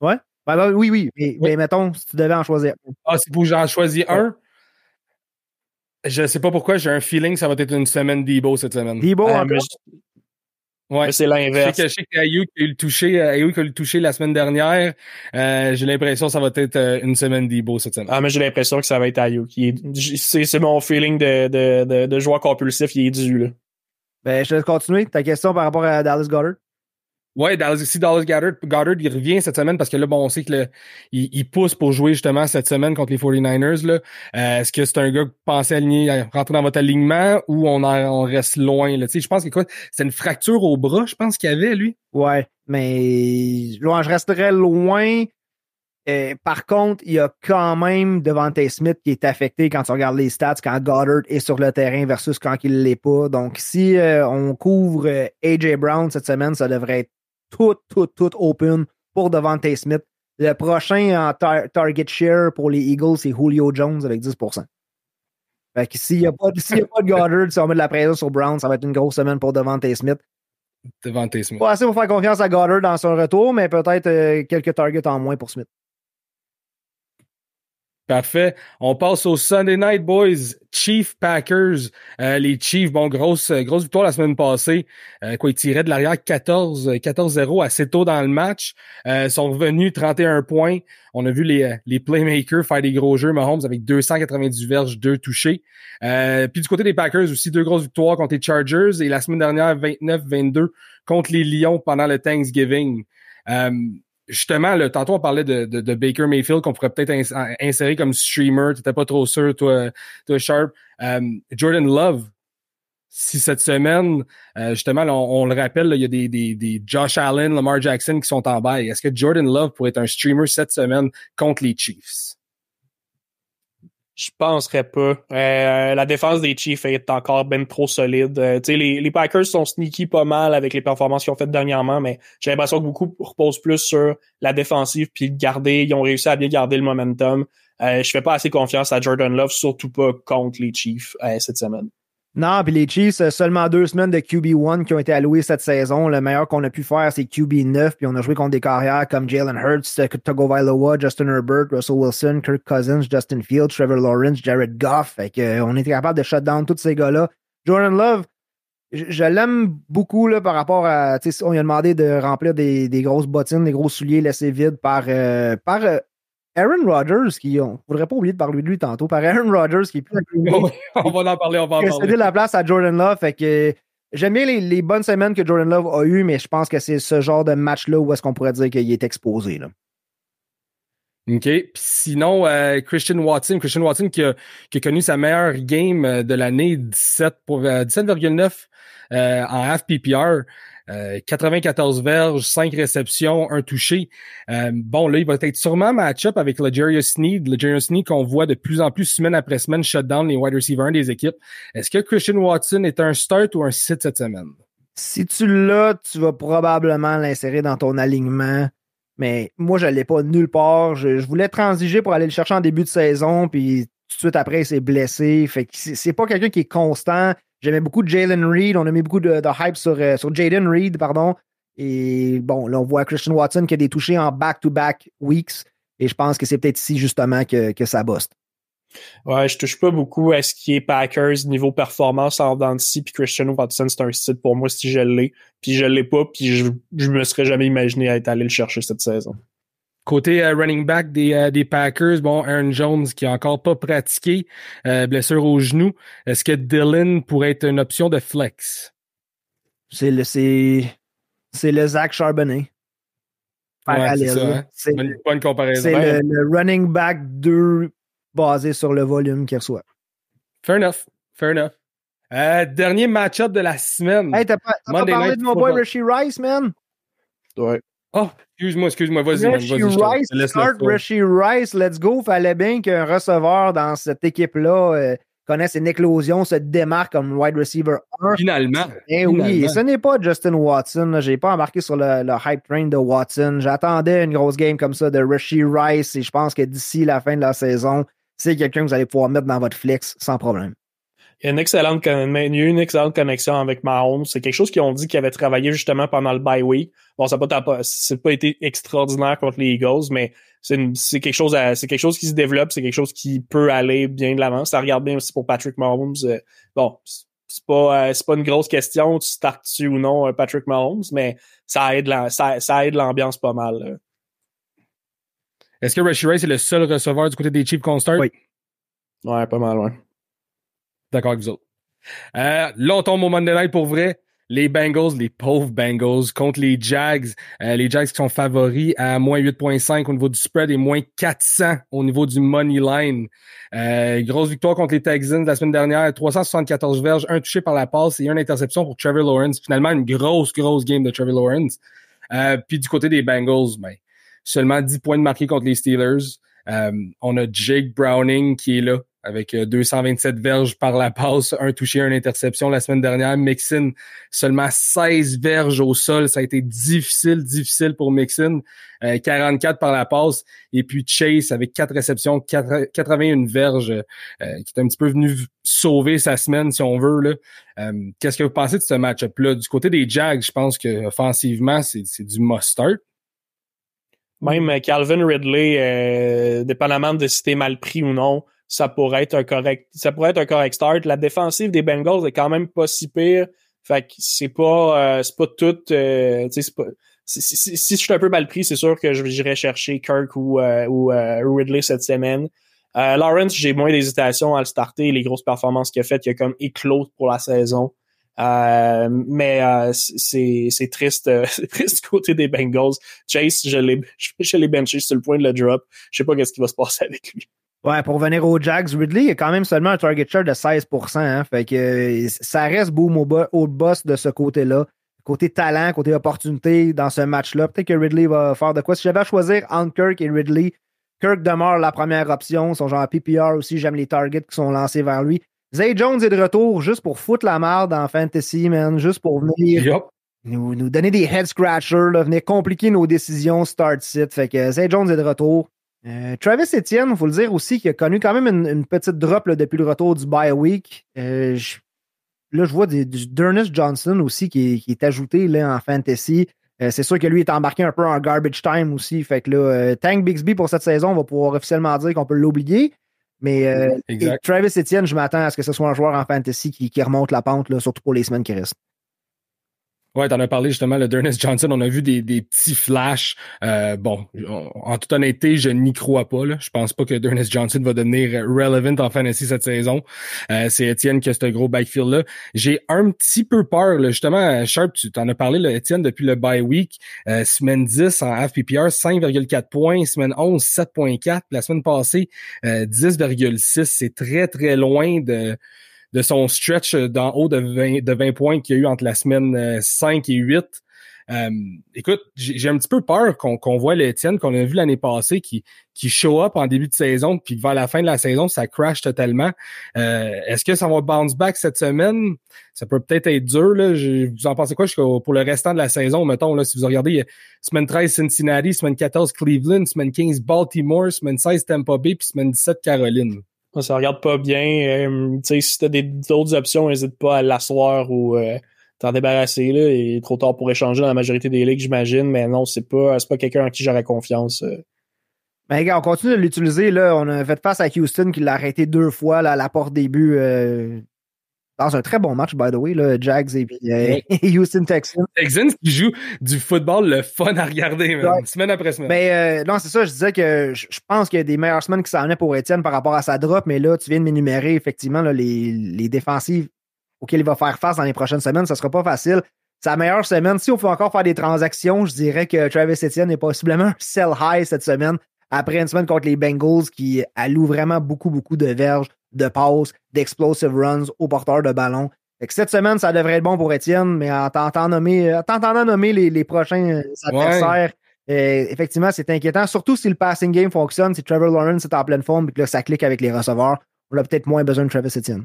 Ouais. Ben, ben, oui, oui, mais, mais, mettons, si tu devais en choisir un. Ah, c'est pour que j'en choisis un? Je sais pas pourquoi, j'ai un feeling que ça va être une semaine Debo cette semaine. Debo, euh, Ouais. c'est l'inverse. Je sais qu'Ayuk a eu le touché, Ayuk a eu le touché la semaine dernière. Euh, j'ai l'impression que ça va être euh, une semaine Debo cette semaine. Ah, mais j'ai l'impression que ça va être Ayuk. C'est mon feeling de, de, de, de joueur compulsif, il est dû, là. Ben, je te laisse continuer. Ta question par rapport à Dallas Goddard? Ouais, si Dallas Goddard, Goddard, il revient cette semaine parce que là, bon, on sait que il, pousse pour jouer justement cette semaine contre les 49ers. Là. Euh, est-ce que c'est un gars que pensait aligner, rentrer dans votre alignement ou on, on reste loin? Là? Je pense que quoi, c'est une fracture au bras, je pense qu'il y avait, lui. Ouais, mais loin, je resterais loin. Euh, par contre, il y a quand même Devante Smith qui est affecté quand tu regardes les stats, quand Goddard est sur le terrain versus quand il l'est pas. Donc, si euh, on couvre AJ Brown cette semaine, ça devrait être tout, tout, tout open pour Devante Smith. Le prochain en target share pour les Eagles, c'est Julio Jones avec 10 Fait que s'il n'y a, pas, a pas de Goddard, si on met de la pression sur Brown, ça va être une grosse semaine pour Devante Smith. Devante Smith. Pas assez pour faire confiance à Goddard dans son retour, mais peut-être euh, quelques targets en moins pour Smith. Parfait. On passe au Sunday Night Boys, Chief Packers. Euh, les Chiefs, bon, grosse, grosse victoire la semaine passée. Euh, quoi, ils tiraient de l'arrière 14, 14-0 assez tôt dans le match. Euh, sont revenus 31 points. On a vu les, les playmakers faire des gros jeux. Mahomes avec 290 verges, deux touchés. puis du côté des Packers aussi, deux grosses victoires contre les Chargers et la semaine dernière 29-22 contre les Lions pendant le Thanksgiving justement, le, tantôt on parlait de, de, Baker Mayfield qu'on pourrait peut-être insérer comme streamer. T'étais pas trop sûr, toi, toi Sharp. Euh, Jordan Love, si cette semaine, euh, justement, on, le rappelle, il y a des, des, des, Josh Allen, Lamar Jackson qui sont en bail. Est-ce que Jordan Love pourrait être un streamer cette semaine contre les Chiefs? Je penserais pas. Euh, la défense des Chiefs est encore bien trop solide. Euh, les, les Packers sont sneaky pas mal avec les performances qu'ils ont faites dernièrement, mais j'ai l'impression que beaucoup reposent plus sur la défensive puis garder. Ils ont réussi à bien garder le momentum. Euh, je fais pas assez confiance à Jordan Love, surtout pas contre les Chiefs euh, cette semaine. Non, puis les Chiefs, euh, seulement deux semaines de QB1 qui ont été allouées cette saison. Le meilleur qu'on a pu faire, c'est QB9, puis on a joué contre des carrières comme Jalen Hurts, euh, Tagovailoa, Justin Herbert, Russell Wilson, Kirk Cousins, Justin Fields, Trevor Lawrence, Jared Goff. Fait que, euh, était capable de shut down tous ces gars-là. Jordan Love, je, l'aime beaucoup là, par rapport à. On lui a demandé de remplir des, grosses bottines, des gros souliers laissés vides par, par Aaron Rodgers, qui, on ne faudrait pas oublier de parler de lui tantôt, par Aaron Rodgers, qui est plus *laughs* On va en parler, on va en parler. la place à Jordan Love. Fait que j'aime bien les, bonnes semaines que Jordan Love a eues, mais je pense que c'est ce genre de match-là où est-ce qu'on pourrait dire qu'il est exposé. Là. OK. Puis sinon, euh, Christian Watson, Christian Watson qui a, qui a connu sa meilleure game euh, de l'année, 17 pour 17,9 euh, en FPPR. 94 euh, verges, 5 réceptions, un touché. Euh, bon, là, il va être sûrement match-up avec le Jerry Sneed. Le Jerry Sneed qu'on voit de plus en plus semaine après semaine shut down les wide receivers des équipes. Est-ce que Christian Watson est un start ou un sit cette semaine? Si tu l'as, tu vas probablement l'insérer dans ton alignement. Mais moi, je l'ai pas nulle part. Je, voulais transiger pour aller le chercher en début de saison, puis tout de suite après, il s'est blessé. C'est pas quelqu'un qui est constant. J'aimais beaucoup Jalen Reed. On a mis beaucoup de, hype sur, euh, sur Jaden Reed, pardon. Et bon, là, on voit Christian Watson qui a des touchés en back-to-back weeks. Et je pense que c'est peut-être ici, justement, que, que ça boste. Ouais, je touche pas beaucoup à ce qui est Packers niveau performance en Dancy puis Christian Watson, c'est un site pour moi si je l'ai. Puis je l'ai pas, puis je, je me serais jamais imaginé être allé le chercher cette saison. Côté euh, running back des, euh, des Packers, bon, Aaron Jones qui a encore pas pratiqué, euh, blessure au genou. Est-ce que Dylan pourrait être une option de flex? C'est le, c'est, c'est le Zach Charbonnet. Ouais, c'est ça, hein? C'est bonne, bonne comparaison. C'est le, le, running back 2 basé sur le volume qu'il reçoit. Fair enough. Fair enough. Euh, dernier match-up de la semaine. Hey, t'as pas, pas parlé de mon boy Rishi Rice, man? Ouais. Oh, excuse-moi, excuse-moi, vas-y. Rishi vas Rice, start Rishi Rice, let's go. Fallait bien qu'un receveur dans cette équipe-là euh, connaisse une éclosion, se démarque comme wide receiver 1. Finalement. Eh oui, ce n'est pas Justin Watson. J'ai pas embarqué sur le, le, hype train de Watson. J'attendais une grosse game comme ça de Rishi Rice et je pense que d'ici la fin de la saison, c'est quelqu'un que vous allez pouvoir mettre dans votre flex sans problème. Il y a une excellente, il y a eu une excellente connexion avec Mahomes. C'est quelque chose qu'ils ont dit qu'ils avaient travaillé justement pendant le bye week. Bon, ça n'a pas, c'est pas été extraordinaire contre les Eagles, mais c'est quelque chose c'est quelque chose qui se développe, c'est quelque chose qui peut aller bien de l'avant. Ça regarde bien aussi pour Patrick Mahomes. Euh, bon, c'est pas, euh, c'est pas une grosse question, tu startes-tu ou non euh, Patrick Mahomes, mais ça aide la, ça, ça aide l'ambiance pas mal. Est-ce que Rishi Rice est le seul receveur du côté des Chiefs qu'on start? Oui. Ouais, pas mal, ouais. D'accord avec vous autres. Euh, là, on tombe au Monday Night pour vrai. Les Bengals, les pauvres Bengals, contre les Jags. Euh, les Jags qui sont favoris à moins 8.5 au niveau du spread et moins 400 au niveau du money line. Euh, grosse victoire contre les Texans la semaine dernière. 374 verges, un touché par la passe et une interception pour Trevor Lawrence. Finalement, une grosse, grosse game de Trevor Lawrence. Euh, puis du côté des Bengals, ben, seulement 10 points de marqué contre les Steelers. Euh, on a Jake Browning qui est là avec 227 euh, verges par la passe, un touché, une interception la semaine dernière. Mixon, seulement 16 verges au sol. Ça a été difficile, difficile pour Mixon. 44 euh, par la passe. Et puis Chase avec 4 réceptions, 81 verges, euh, qui est un petit peu venu sauver sa semaine, si on veut. Là. Qu'est-ce que vous pensez de ce match-up-là? Du côté des Jags, je pense que offensivement, c'est du must-start. Même Calvin Ridley, dépendamment de si t'es mal pris ou non, ça pourrait être un correct, ça pourrait être un correct start. La défensive des Bengals est quand même pas si pire. Fait que c'est pas, euh, c'est pas tout, euh, pas, si, si, si, je suis un peu mal pris, c'est sûr que j'irai chercher Kirk ou, euh, ou Ridley cette semaine. Lawrence, j'ai moins d'hésitation à le starter. Les grosses performances qu'il a faites, il a comme éclos pour la saison. mais c'est c'est triste, *laughs* c'est triste côté des Bengals. Chase, *laughs* je l'ai benché sur le point de le drop. Je sais pas qu'est-ce qui va se passer avec lui. Ouais, pour venir aux Jags, Ridley a quand même seulement un target share de 16% hein, Fait que ça reste boom au, au boss de ce côté-là. Côté talent, côté opportunité dans ce match-là. Peut-être que Ridley va faire de quoi. Si j'avais à choisir entre Kirk et Ridley, Kirk demeure la première option. Son genre PPR aussi, j'aime les targets qui sont lancés vers lui. Zay Jones est de retour juste pour foutre la merde en fantasy, man. Juste pour venir nous, nous, donner des head scratchers, là, venir compliquer nos décisions start-sit. Fait que Zay Jones est de retour. Euh, Travis Etienne, il faut le dire aussi, qui a connu quand même une, petite drop là, depuis le retour du bye week. Euh, là, je vois du, Dernis Johnson aussi qui est, ajouté là, en fantasy. Euh, c'est sûr que lui est embarqué un peu en garbage time aussi. Fait que là, Tank Bixby pour cette saison, on va pouvoir officiellement dire qu'on peut l'oublier. Mais Travis Etienne, je m'attends à ce que ce soit un joueur en fantasy qui, qui remonte la pente, là, surtout pour les semaines qui restent. Ouais, t'en as parlé justement, le Dernis Johnson. On a vu des, des petits flashs. Euh, bon, en toute honnêteté, je n'y crois pas. Là. Je pense pas que Dernis Johnson va devenir relevant en fantasy cette saison. Euh, c'est Étienne qui a ce gros backfield-là. J'ai un petit peu peur. Là. Justement, Sharp, tu t'en as parlé, là, Étienne, depuis le bye week. Euh, semaine 10 en FPPR, 5,4 points. Semaine 11, 7,4. La semaine passée, 10,6. C'est très, très loin de de son stretch d'en haut de 20, de 20 points qu'il y a eu entre la semaine 5 euh, et 8. Euh, écoute, j'ai un petit peu peur qu'on voit l'Étienne qu'on a vu l'année passée qui, qui show up en début de saison, puis vers la fin de la saison, ça crash totalement. Euh, Est-ce que ça va bounce back cette semaine? Ça peut peut-être être dur. Là. vous en pensez quoi pour le restant de la saison? Mettons, là, si vous regardez, semaine 13 Cincinnati, semaine 14 Cleveland, semaine 15 Baltimore, semaine 16 Tampa Bay, puis semaine 17 Caroline? Ça regarde pas bien. Euh, si t'as d'autres options, n'hésite pas à l'asseoir ou euh, t'en débarrasser. Là. Il est trop tard pour échanger dans la majorité des ligues, j'imagine. Mais non, c'est pas, pas quelqu'un en qui j'aurais confiance. Euh. Ben, on continue de l'utiliser. On a fait face à Houston qui l'a arrêté deux fois là, à la porte début. Dans un très bon match, by the way, là, Jags et, puis, euh, *laughs* Houston Texans. Texans qui joue du football le fun à regarder, Ouais. semaine après semaine. Mais euh, non, c'est ça, je disais que je pense qu'il y a des meilleures semaines qui s'en venaient pour Étienne par rapport à sa drop, mais là, tu viens de m'énumérer effectivement là, les, les défensives auxquelles il va faire face dans les prochaines semaines. Ça sera pas facile. Sa meilleure semaine, si on peut encore faire des transactions, je dirais que Travis Etienne est possiblement un sell high cette semaine après une semaine contre les Bengals qui allouent vraiment beaucoup, beaucoup de verges, de passes, d'explosive runs aux porteurs de ballon. Fait que cette semaine, ça devrait être bon pour Étienne, mais en tentant nommer, en tentant nommer les, les prochains euh, adversaires, euh, effectivement, c'est inquiétant. Surtout si le passing game fonctionne, si Trevor Lawrence est en pleine forme et que là, ça clique avec les receveurs, on a peut-être moins besoin de Travis Etienne.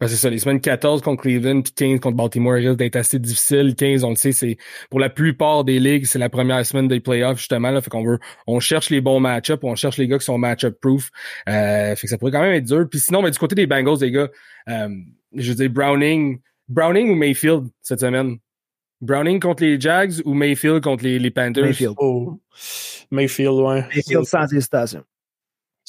Ben, c'est ça, les semaines 14 contre Cleveland puis 15 contre Baltimore risquent d'être assez difficiles. 15, on le sait, c'est pour la plupart des ligues, c'est la première semaine des playoffs, justement. Là, fait qu'on veut, on cherche les bons match-ups, on cherche les gars qui sont match-up proof. Euh, fait que ça pourrait quand même être dur. Puis sinon, ben, du côté des Bengals, les gars, euh, je veux dire, Browning, Browning ou Mayfield cette semaine? Browning contre les Jags ou Mayfield contre les, les Panthers? Mayfield. Oh. Mayfield, ouais. Mayfield sans hésitation.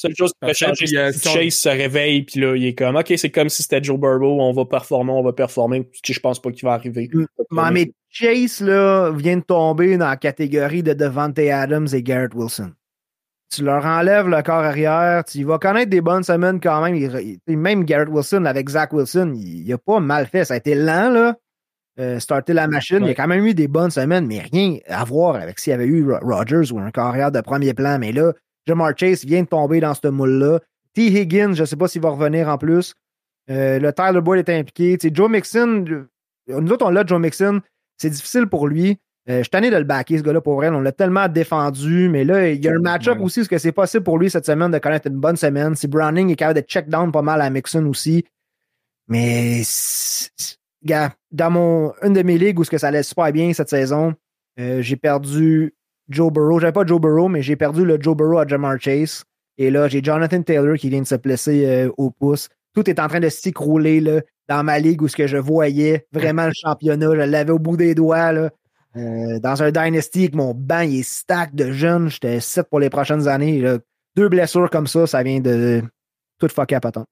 Seule chose qui peut Parfait, changer, puis, c'est si on- que Chase se réveille, puis là, il est comme, OK, c'est comme si c'était Joe Burrow, on va performer, on va performer. Je pense pas qu'il va arriver. Mais, mais Chase, là, vient de tomber dans la catégorie de Devante Adams et Garrett Wilson. Tu leur enlèves le corps arrière, tu vas connaître des bonnes semaines quand même. Il- il- même Garrett Wilson, avec Zach Wilson, il, il a pas mal fait. Ça a été lent, là. Euh, starter la machine. Il y a quand même eu des bonnes semaines, mais rien à voir avec s'il y avait eu Ro- Rodgers ou un corps arrière de premier plan. Mais là, Jamar Chase vient de tomber dans ce moule-là. T. Higgins, je sais pas s'il va revenir en plus. Euh, le Tyler Boyd est impliqué. Tu sais, Joe Mixon, euh, nous autres, on l'a, Joe Mixon. C'est difficile pour lui. Euh, je suis tanné de le backer, ce gars-là, pour vrai. On l'a tellement défendu, mais là, il y a un match-up Ouais. aussi, parce que c'est possible pour lui cette semaine de connaître une bonne semaine. Si Browning est capable de check down pas mal à Mixon aussi. Mais, gars, dans mon, une de mes ligues où ce que ça allait super bien cette saison, euh, j'ai perdu Joe Burrow. J'avais pas Joe Burrow, mais j'ai perdu le Joe Burrow à Jamar Chase. Et là, j'ai Jonathan Taylor qui vient de se blesser euh, au pouce. Tout est en train de s'écrouler dans ma ligue où ce que je voyais vraiment le championnat. Je l'avais au bout des doigts. Euh, dans un Dynasty, mon banc, est stack de jeunes. J'étais 7 pour les prochaines années. Deux blessures comme ça, ça vient de tout fucker à patente.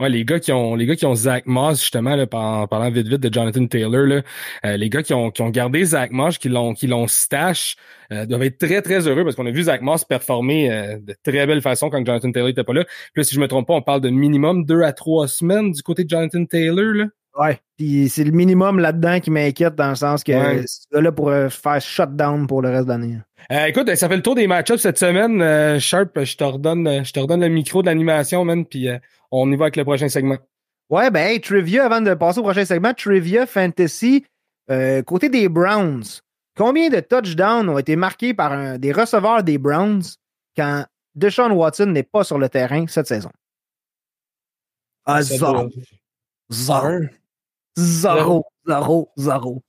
Ouais, les gars qui ont les gars qui ont Zach Moss justement là, en parlant vite vite de Jonathan Taylor là, euh, les gars qui ont qui ont gardé Zach Moss, qui l'ont qui l'ont stash, euh, doivent être très très heureux parce qu'on a vu Zach Moss performer euh, de très belle façon quand Jonathan Taylor était pas là. Puis là, si je me trompe pas, on parle de minimum deux à trois semaines du côté de Jonathan Taylor là. Ouais. Puis c'est le minimum là-dedans qui m'inquiète dans le sens que Ouais. ce gars-là pourrait faire shutdown pour le reste de l'année. Euh, écoute, ça fait le tour des match-ups cette semaine. Euh, Sharp, je te redonne euh, je te redonne le micro de l'animation, man, puis euh, on y va avec le prochain segment. Ouais, ben, hey, trivia, avant de passer au prochain segment, trivia fantasy, euh, côté des Browns. Combien de touchdowns ont été marqués par un- des receveurs des Browns quand Deshaun Watson n'est pas sur le terrain cette saison? Ah, zéro. Zéro. Zéro. Zéro. Zéro.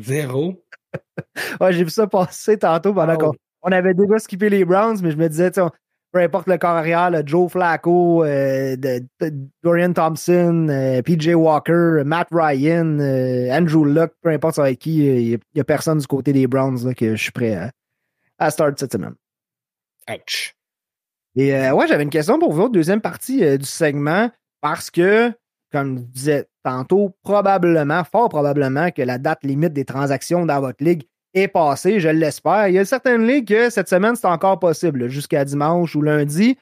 Zéro. *laughs* Ouais, j'ai vu ça passer tantôt pendant qu'on on avait déjà skippé les Browns, mais je me disais, on- peu importe le corps arrière, le Joe Flacco, euh, de- de- Dorian Thompson, euh, PJ Walker, Matt Ryan, euh, Andrew Luck, peu importe ça être qui, il n'y a, personne du côté des Browns là, que je suis prêt à, à start cette semaine. Ouch. Et ouais, j'avais une question pour vous deuxième partie du segment, parce que, comme je disais tantôt, probablement, fort probablement que la date limite des transactions dans votre ligue est passée, je l'espère. Il y a certaines ligues que cette semaine, c'est encore possible, jusqu'à dimanche ou lundi.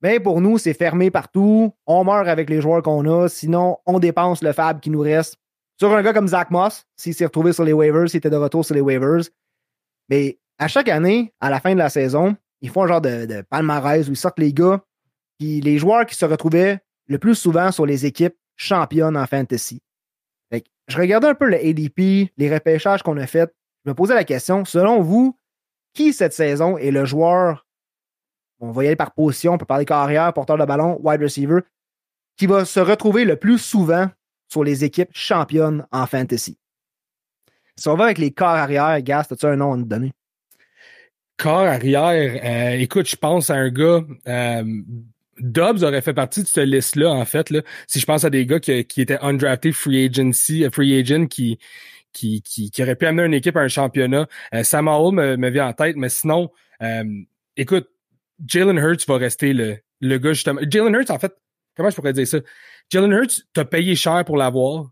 Mais pour nous, c'est fermé partout. On meurt avec les joueurs qu'on a. Sinon, on dépense le fab qui nous reste sur un gars comme Zach Moss, s'il s'est retrouvé sur les waivers, s'il était de retour sur les waivers. Mais à chaque année, à la fin de la saison, ils font un genre de, de palmarès où ils sortent les gars, qui, les joueurs qui se retrouvaient le plus souvent sur les équipes championnes en fantasy. Je regardais un peu le ADP, les repêchages qu'on a fait. Je me posais la question, selon vous, qui cette saison est le joueur, on va y aller par position, on peut parler carrière, porteur de ballon, wide receiver, qui va se retrouver le plus souvent sur les équipes championnes en fantasy? Si on va avec les corps arrière, Gas, as-tu un nom à nous donner? Corps arrière, euh, écoute, je pense à un gars. Euh, Dobbs aurait fait partie de cette liste-là, en fait. Là, si je pense à des gars qui, qui étaient undrafted free agency, euh, free agent qui, qui, qui, qui auraient pu amener une équipe à un championnat. Euh, Sam me, me vient en tête, mais sinon, euh, écoute, Jalen Hurts va rester le, le gars justement. Jalen Hurts, en fait, comment je pourrais dire ça? Jalen Hurts, t'as payé cher pour l'avoir,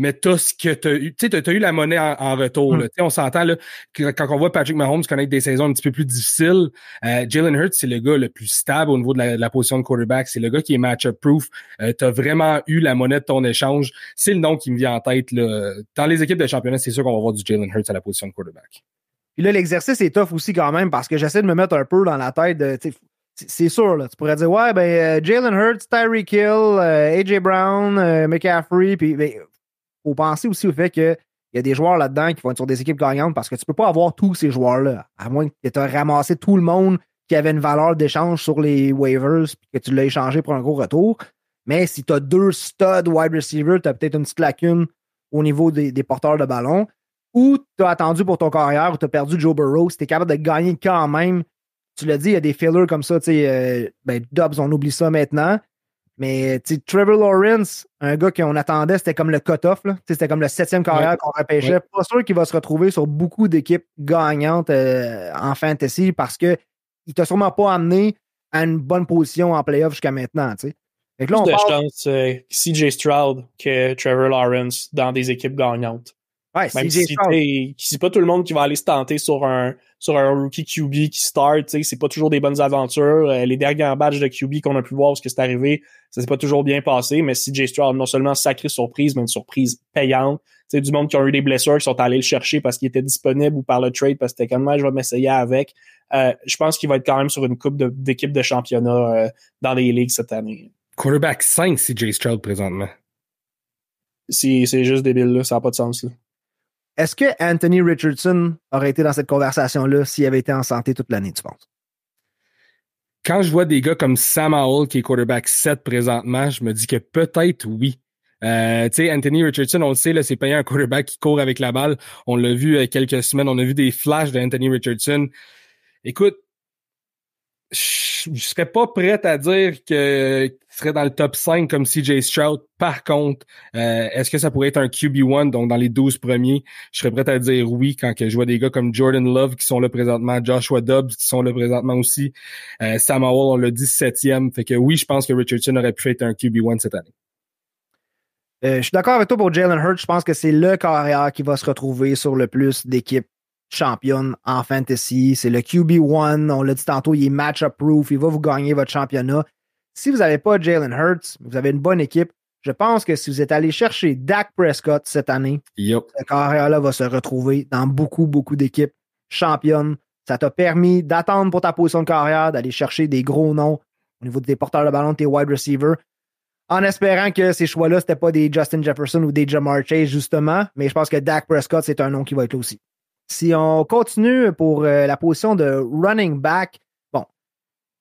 mais t'as ce que t'as eu. Tu sais, t'as eu la monnaie en, retour. Mm. On s'entend là, quand on voit Patrick Mahomes connaître des saisons un petit peu plus difficiles, euh, Jalen Hurts, c'est le gars le plus stable au niveau de la, position de quarterback. C'est le gars qui est match-up proof. Euh, t'as vraiment eu la monnaie de ton échange. C'est le nom qui me vient en tête. Là. Dans les équipes de championnat, c'est sûr qu'on va voir du Jalen Hurts à la position de quarterback. Puis là, l'exercice est tough aussi quand même parce que j'essaie de me mettre un peu dans la tête de c'est sûr, là. Tu pourrais dire, ouais, ben, euh, Jalen Hurts, Tyreek Hill, euh, AJ Brown, euh, McCaffrey, puis ben, faut penser aussi au fait qu'il y a des joueurs là-dedans qui vont être sur des équipes gagnantes parce que tu peux pas avoir tous ces joueurs-là, à moins que tu aies ramassé tout le monde qui avait une valeur d'échange sur les waivers et que tu l'as échangé pour un gros retour. Mais si tu as deux studs wide receivers, tu as peut-être une petite lacune au niveau des, porteurs de ballon. Ou tu as attendu pour ton carrière ou tu as perdu Joe Burrow, si tu es capable de gagner quand même tu l'as dit, il y a des fillers comme ça, tu sais, euh, ben, Dobbs, on oublie ça maintenant. Mais, Trevor Lawrence, un gars qu'on attendait, c'était comme le cut-off. C'était comme le septième carrière qu'on repêchait. Pas sûr qu'il va se retrouver sur beaucoup d'équipes gagnantes euh, en fantasy parce que il t'a sûrement pas amené à une bonne position en playoff jusqu'à maintenant, tu sais. Fait là, on de chance euh, CJ Stroud que Trevor Lawrence dans des équipes gagnantes. Ouais, Même si c'est pas tout le monde qui va aller se tenter sur un sur un rookie QB qui start, c'est pas toujours des bonnes aventures. Euh, les derniers badges de QB qu'on a pu voir ce que c'est arrivé, ça s'est pas toujours bien passé, mais CJ Stroud non seulement sacrée surprise, mais une surprise payante. C'est du monde qui ont eu des blessures qui sont allés le chercher parce qu'il était disponible ou par le trade parce que c'était comme moi je vais m'essayer avec. Euh, je pense qu'il va être quand même sur une coupe d'équipe de, championnat euh, dans les ligues cette année. Quarterback 5 CJ Stroud présentement. C'est juste débile là, ça n'a pas de sens là. Est-ce que Anthony Richardson aurait été dans cette conversation-là s'il avait été en santé toute l'année, tu penses? Quand je vois des gars comme Sam Howell qui est quarterback 7 présentement, je me dis que peut-être oui. Euh, tu sais, Anthony Richardson, on le sait, c'est payé un quarterback qui court avec la balle. On l'a vu a quelques semaines, on a vu des flashs d'Anthony Richardson. Écoute, je serais pas prêt à dire que serait dans le top 5 comme CJ Stroud. Par contre, euh, est-ce que ça pourrait être un QB1, donc dans les 12 premiers? Je serais prêt à dire oui quand que je vois des gars comme Jordan Love qui sont là présentement, Joshua Dobbs qui sont là présentement aussi, euh, Sam Howell, on l'a dit septième. Fait que oui, je pense que Richardson aurait pu être un QB1 cette année. Euh, je suis d'accord avec toi pour Jalen Hurts. Je pense que c'est le carrière qui va se retrouver sur le plus d'équipes championnes en fantasy. C'est le QB1. On l'a dit tantôt, il est match-up proof. Il va vous gagner votre championnat. Si vous n'avez pas Jalen Hurts, vous avez une bonne équipe, je pense que si vous êtes allé chercher Dak Prescott cette année, ce carrière-là va se retrouver dans beaucoup, beaucoup d'équipes championnes. Ça t'a permis d'attendre pour ta position de carrière, d'aller chercher des gros noms au niveau des porteurs de ballon, tes wide receivers, en espérant que ces choix-là, c'était pas des Justin Jefferson ou des Jamar Chase, justement. Mais je pense que Dak Prescott, c'est un nom qui va être là aussi. Si on continue pour euh, la position de running back,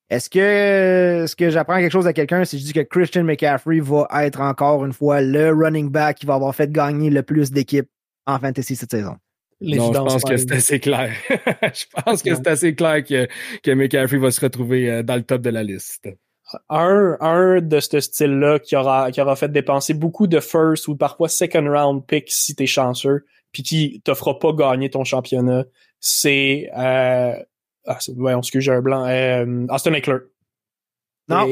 est-ce que, ce que j'apprends quelque chose à quelqu'un si je dis que Christian McCaffrey va être encore une fois le running back qui va avoir fait gagner le plus d'équipes en fantasy cette saison? Non, *laughs* je pense que c'est assez clair. je pense que c'est assez clair que, que McCaffrey va se retrouver euh, dans le top de la liste. Un, un de ce style-là qui aura, qui aura fait dépenser beaucoup de first ou parfois second round picks si t'es chanceux, puis qui te fera pas gagner ton championnat, c'est euh, ah, voyons, excuse, j'ai un blanc. Euh, Austin Eckler. Non,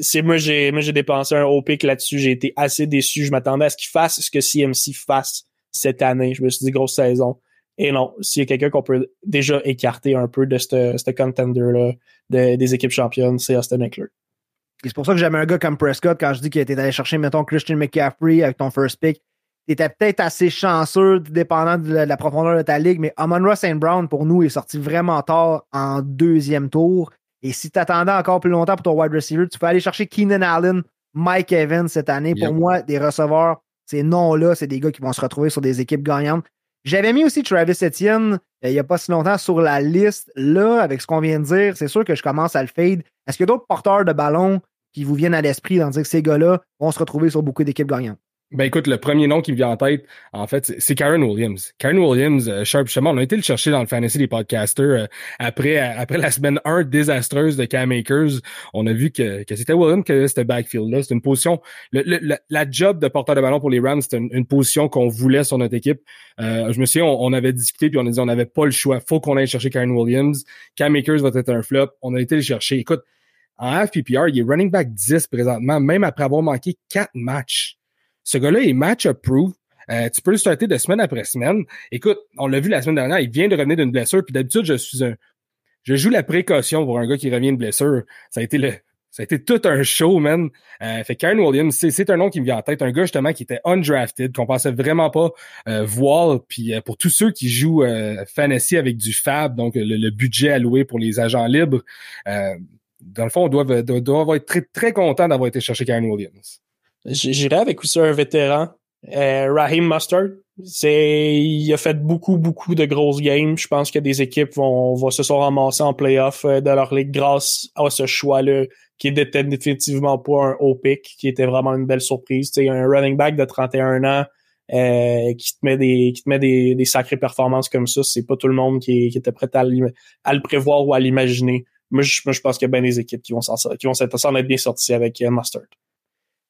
c'est moi j'ai moi j'ai dépensé un haut pic là-dessus, j'ai été assez déçu, je m'attendais à ce qu'il fasse ce que CMC fasse cette année, je me suis dit grosse saison. Et non, s'il y a quelqu'un qu'on peut déjà écarter un peu de ce contender là des équipes championnes, c'est Austin Eckler. C'est pour ça que j'aime un gars comme Prescott quand je dis qu'il était allé chercher mettons Christian McCaffrey avec ton first pick tu étais peut-être assez chanceux, dépendant de la, profondeur de ta ligue, mais Amon St. Brown, pour nous, est sorti vraiment tard en deuxième tour. Et si tu attendais encore plus longtemps pour ton wide receiver, tu peux aller chercher Keenan Allen, Mike Evans cette année. Pour moi, des receveurs, ces noms-là, c'est des gars qui vont se retrouver sur des équipes gagnantes. J'avais mis aussi Travis Etienne euh, il n'y a pas si longtemps sur la liste. Là, avec ce qu'on vient de dire, c'est sûr que je commence à le fade. Est-ce qu'il y a d'autres porteurs de ballon qui vous viennent à l'esprit dans dire que ces gars-là vont se retrouver sur beaucoup d'équipes gagnantes? Ben écoute, le premier nom qui me vient en tête, en fait, c'est Karen Williams. Karen Williams, euh, Sharp, justement, on a été le chercher dans le fantasy des podcasters euh, après euh, après la semaine 1 désastreuse de Cam Makers. On a vu que, que c'était Williams que c'était backfield-là. C'est une position... Le, la job de porteur de ballon pour les Rams, c'était une, position qu'on voulait sur notre équipe. je me souviens, on, avait discuté puis on a dit on n'avait pas le choix. faut qu'on aille chercher Karen Williams. Cam Makers va être un flop. On a été le chercher. Écoute, en half PPR, il est running back 10 présentement, même après avoir manqué 4 matchs. Ce gars-là est match approved. Euh, tu peux le starter de semaine après semaine. Écoute, on l'a vu la semaine dernière, il vient de revenir d'une blessure, puis d'habitude, je suis un. Je joue la précaution pour un gars qui revient de blessure. Ça a été le. Ça a été tout un show, man. Euh, fait Karen Williams, c'est un nom qui me vient en tête. Un gars, justement, qui était undrafted, qu'on pensait vraiment pas euh, voir. Puis euh, pour tous ceux qui jouent euh, fantasy avec du fab, donc le, budget alloué pour les agents libres, dans le fond, on doit, doit, doit être très, très content d'avoir été chercher Karen Williams. J'irais avec aussi un vétéran euh, Raheem Mustard, c'est, il a fait beaucoup, beaucoup de grosses games. Je pense que des équipes vont, vont se sont ramassées en playoff euh, de leur ligue grâce à ce choix-là, qui était définitivement pas un haut pick, qui était vraiment une belle surprise. Tu un running back de 31 ans euh, qui te met des, qui te met des, des sacrées performances comme ça, c'est pas tout le monde qui, était prêt à, à le prévoir ou à l'imaginer. Moi, je, je pense qu'il y a bien des équipes qui vont s'en, qui vont s'en être bien sorties avec Mustard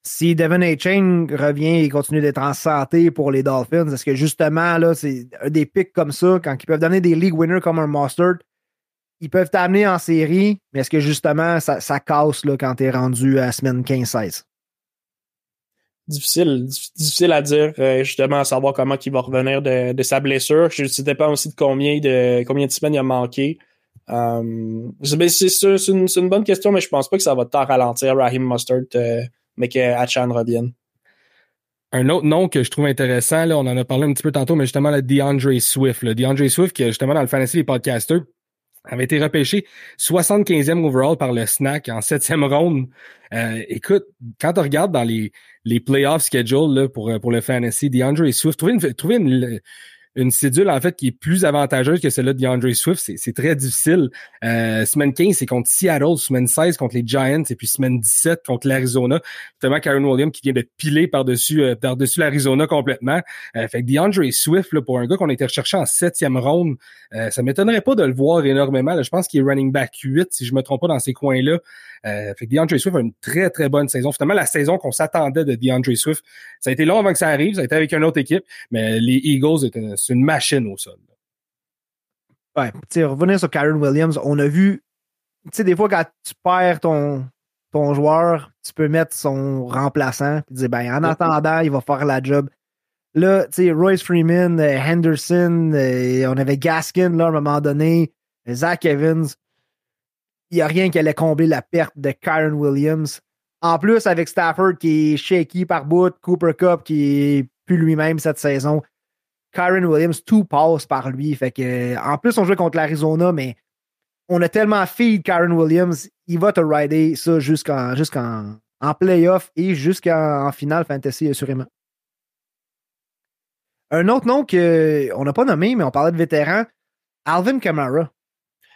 si Devin A. Chain revient et continue d'être en santé pour les Dolphins, est-ce que justement, là, c'est des pics comme ça, quand ils peuvent donner des league winners comme un Mustard, ils peuvent t'amener en série, mais est-ce que justement, ça, casse là, quand es rendu à semaine 15-16? Difficile, difficile à dire, euh, justement, à savoir comment il va revenir de, sa blessure. Je dépend aussi de combien de combien de semaines il a manqué. Euh, c'est une, une, bonne question, mais je pense pas que ça va tant ralentir Raheem Mustard. Euh, mais que Hachan revienne. Un autre nom que je trouve intéressant, là, on en a parlé un petit peu tantôt, mais justement le DeAndre Swift. Le DeAndre Swift, qui justement dans le fantasy des podcasters, avait été repêché 75e overall par le snack en septième ronde. Euh, écoute, quand on regarde dans les, les playoffs schedule là, pour, pour le fantasy, DeAndre Swift, trouver une, trouver une, une cédule en fait qui est plus avantageuse que celle-là de DeAndre Swift. C'est très difficile. Euh, semaine 15, c'est contre Seattle. Semaine 16 contre les Giants. Et puis semaine 17 contre l'Arizona. Justement, Karen Williams qui vient de piler par-dessus euh, par-dessus l'Arizona complètement. Euh, fait que DeAndre Swift, là, pour un gars qu'on été recherché en septième ronde, euh, ça m'étonnerait pas de le voir énormément. je pense qu'il est running back 8, si je me trompe pas, dans ces coins-là. Fait que DeAndre Swift a une très, très bonne saison. Finalement, la saison qu'on s'attendait de DeAndre Swift, ça a été long avant que ça arrive, ça a été avec une autre équipe, mais les Eagles, c'est une machine au sol. Ouais, tu revenir sur Karen Williams, on a vu, tu sais, des fois, quand tu perds ton, ton joueur, tu peux mettre son remplaçant, et dire, ben, en attendant, il va faire la job. Là, tu sais, Royce Freeman, euh, Henderson, euh, on avait Gaskin, là, à un moment donné, Zach Evans il n'y a rien qui allait combler la perte de Kyron Williams. En plus, avec Stafford qui est shaky par bout, Cooper Cup qui est plus lui-même cette saison, Kyron Williams, tout passe par lui. Fait que, en plus, on jouait contre l'Arizona, mais on a tellement feed Kyron Williams, il va te rider ça jusqu'en jusqu'en en playoff et jusqu'en finale fantasy, assurément. Un autre nom qu'on n'a pas nommé, mais on parlait de vétéran, Alvin Kamara.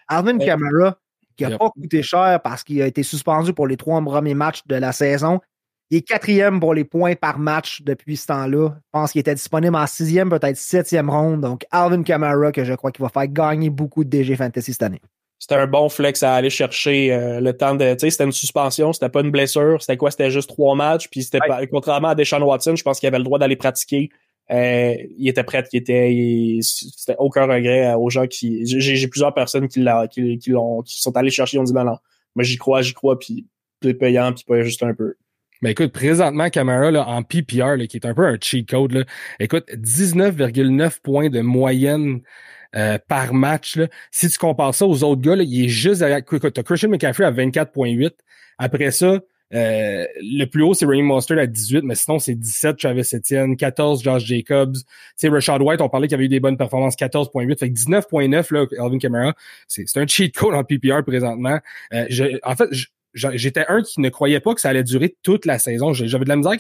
Alvin Kamara, qui n'a pas coûté cher parce qu'il a été suspendu pour les trois premiers matchs de la saison. Il est quatrième pour les points par match depuis ce temps-là. Je pense qu'il était disponible en sixième, peut-être septième ronde. Donc, Alvin Kamara, que je crois qu'il va faire gagner beaucoup de DG Fantasy cette année. C'était un bon flex à aller chercher euh, le temps de. Tu sais, c'était une suspension, c'était pas une blessure. C'était quoi? C'était juste trois matchs. Puis c'était contrairement à Deshaun Watson, je pense qu'il avait le droit d'aller pratiquer. Euh, il était prêt, il était, c'était aucun regret aux gens qui, j'ai plusieurs personnes qui l'ont, qui, qui l'ont, qui sont allés chercher, ils ont dit ben non, moi j'y crois, j'y crois, puis c'est payant, puis pas juste un peu. Ben écoute, présentement, Camara là, en PPR, là, qui est un peu un cheat code, là, écoute, 19,9 points de moyenne euh, par match. Là. Si tu compares ça aux autres gars, là, il est juste derrière. Écoute, t'as Christian McCaffrey à 24,8. Après ça, euh, le plus haut, c'est Raheem Monster à 18, mais sinon, c'est 17 Travis Etienne, 14 Josh Jacobs. Tu sais, Rashad White, on parlait qu'il avait eu des bonnes performances, 14.8. Fait que 19.9, là, Alvin Kamara, c'est un cheat code en PPR présentement. Euh, je, en fait, j'étais un qui ne croyait pas que ça allait durer toute la saison. J'avais de la misère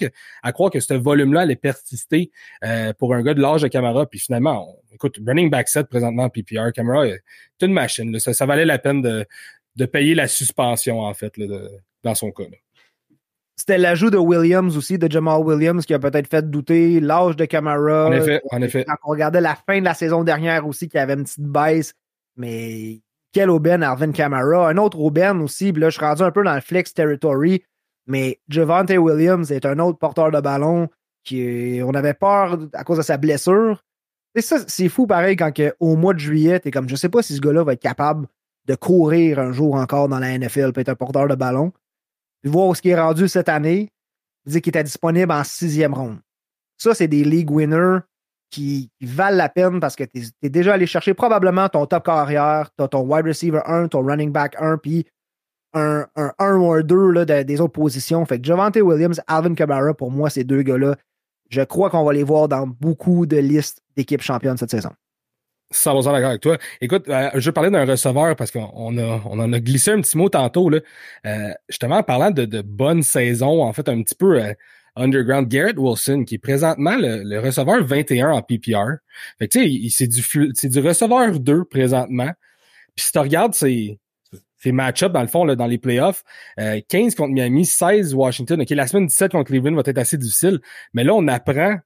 à croire que ce volume-là allait persister euh, pour un gars de l'âge de Camara. Puis finalement, écoute, running back set présentement en PPR, Camara, c'est une machine. Ça, ça, valait la peine de, de payer la suspension, en fait, là, de, dans son cas. Là. C'était l'ajout de Williams aussi, de Jamal Williams, qui a peut-être fait douter l'âge de Camara. En effet, en effet. Quand on regardait la fin de la saison dernière aussi, qui avait une petite baisse. Mais quel aubaine, Arvin Camara. Un autre aubaine aussi, là, je suis rendu un peu dans le flex territory. Mais Javante Williams est un autre porteur de ballon qui on avait peur à cause de sa blessure. Et ça, c'est fou pareil quand au mois de juillet, t'es comme je sais pas si ce gars-là va être capable de courir un jour encore dans la NFL, peut être un porteur de ballon. Puis voir où ce qui est rendu cette année, dire qu'il était disponible en sixième ronde. Ça, c'est des league winners qui, valent la peine parce que tu es, déjà allé chercher probablement ton top carrière, tu ton wide receiver 1, ton running back 1, puis un, un 1 ou un 2 là, des autres positions. Fait que Javante Williams, Alvin Kamara, pour moi, ces deux gars-là, je crois qu'on va les voir dans beaucoup de listes d'équipes championnes cette saison. 100% d'accord avec toi. Écoute, euh, je parlais d'un receveur parce qu'on on en a glissé un petit mot tantôt. Là. Euh, justement, en parlant de, de bonne saison, en fait, un petit peu euh, underground, Garrett Wilson, qui est présentement le, receveur 21 en PPR. Fait que tu sais, c'est du, c'est du receveur 2 présentement. Puis si tu regardes ses, ses match-ups, dans le fond, là, dans les playoffs, 15 contre Miami, 16 Washington. OK, la semaine 17 contre Cleveland va être assez difficile. Mais là, on apprend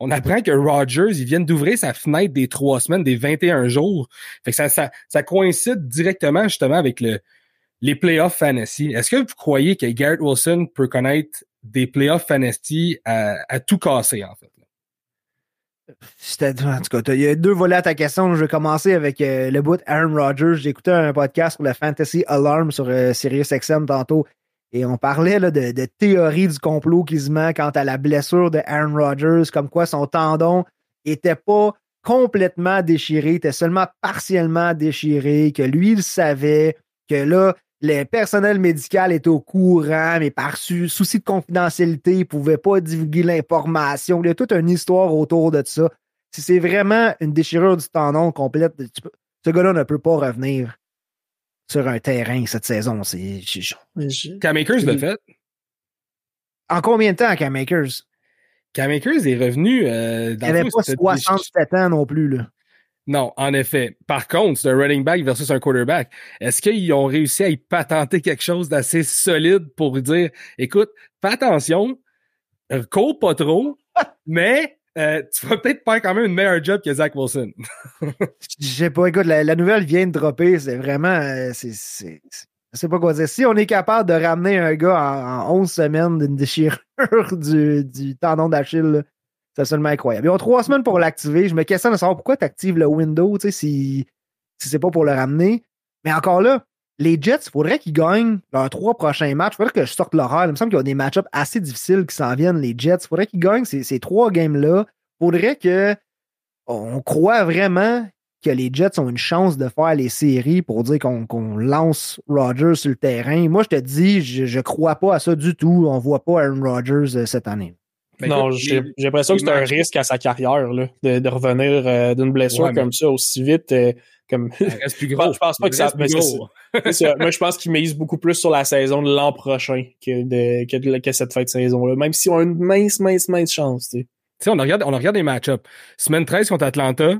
on apprend que Rogers, ils viennent d'ouvrir sa fenêtre des trois semaines, des 21 jours. Fait que ça, ça, ça coïncide directement justement avec le, les playoffs fantasy. Est-ce que vous croyez que Garrett Wilson peut connaître des playoffs fantasy à, tout casser, en fait? En tout cas, il y a deux volets à ta question. Je vais commencer avec euh, le bout Aaron Rodgers. Écouté un podcast pour la Fantasy Alarm sur euh, SiriusXM tantôt. Et on parlait là, de, de, théorie du complot qui se quant à la blessure de Aaron Rodgers, comme quoi son tendon était pas complètement déchiré, était seulement partiellement déchiré, que lui, il savait, que là, le personnel médical est au courant, mais par souci de confidentialité, il ne pouvait pas divulguer l'information. Il y a toute une histoire autour de ça. Si c'est vraiment une déchirure du tendon complète, ce gars-là ne peut pas revenir sur un terrain cette saison. C'est, Cam Akers l'a fait. En combien de temps, Cam Akers? Cam Akers est revenu. Euh, dans Il n'avait pas 67 ans non plus. Là. Non, en effet. Par contre, c'est un running back versus un quarterback. Est-ce qu'ils ont réussi à y patenter quelque chose d'assez solide pour dire, écoute, fais attention, cours pas trop, *laughs* mais euh, tu vas peut-être faire quand même une meilleure job que Zach Wilson. *laughs* Je sais pas, écoute, la, nouvelle vient de dropper, c'est vraiment. Euh, c'est, je sais pas quoi dire. Si on est capable de ramener un gars en, 11 semaines d'une déchirure *laughs* du, du tendon d'Achille, c'est seulement incroyable. Ils ont trois semaines pour l'activer. Je me questionne de savoir pourquoi tu actives le window, tu sais, si, si c'est pas pour le ramener. Mais encore là, les Jets, il faudrait qu'ils gagnent leurs trois prochains matchs. Il faudrait que je sorte l'horaire. Il me semble qu'il y a des match-ups assez difficiles qui s'en viennent, les Jets. Il faudrait qu'ils gagnent ces, trois games-là. Il faudrait que on croit vraiment que les Jets ont une chance de faire les séries pour dire qu'on lance Rodgers sur le terrain. Moi, je te dis, je ne crois pas à ça du tout. On ne voit pas Aaron Rodgers euh, cette année. Ben, non, j'ai l'impression que c'est un risque à sa carrière là, de, revenir euh, d'une blessure comme ça aussi vite. Euh, comme... reste plus *laughs* gros. je pense pas que ça. Moi, je pense qu'il mise beaucoup plus sur la saison de l'an prochain que, de, que, que cette fin de saison-là. Même si on a une mince, mince, mince chance. Tu sais, on regarde, on regarde les match-ups. Semaine 13 contre Atlanta.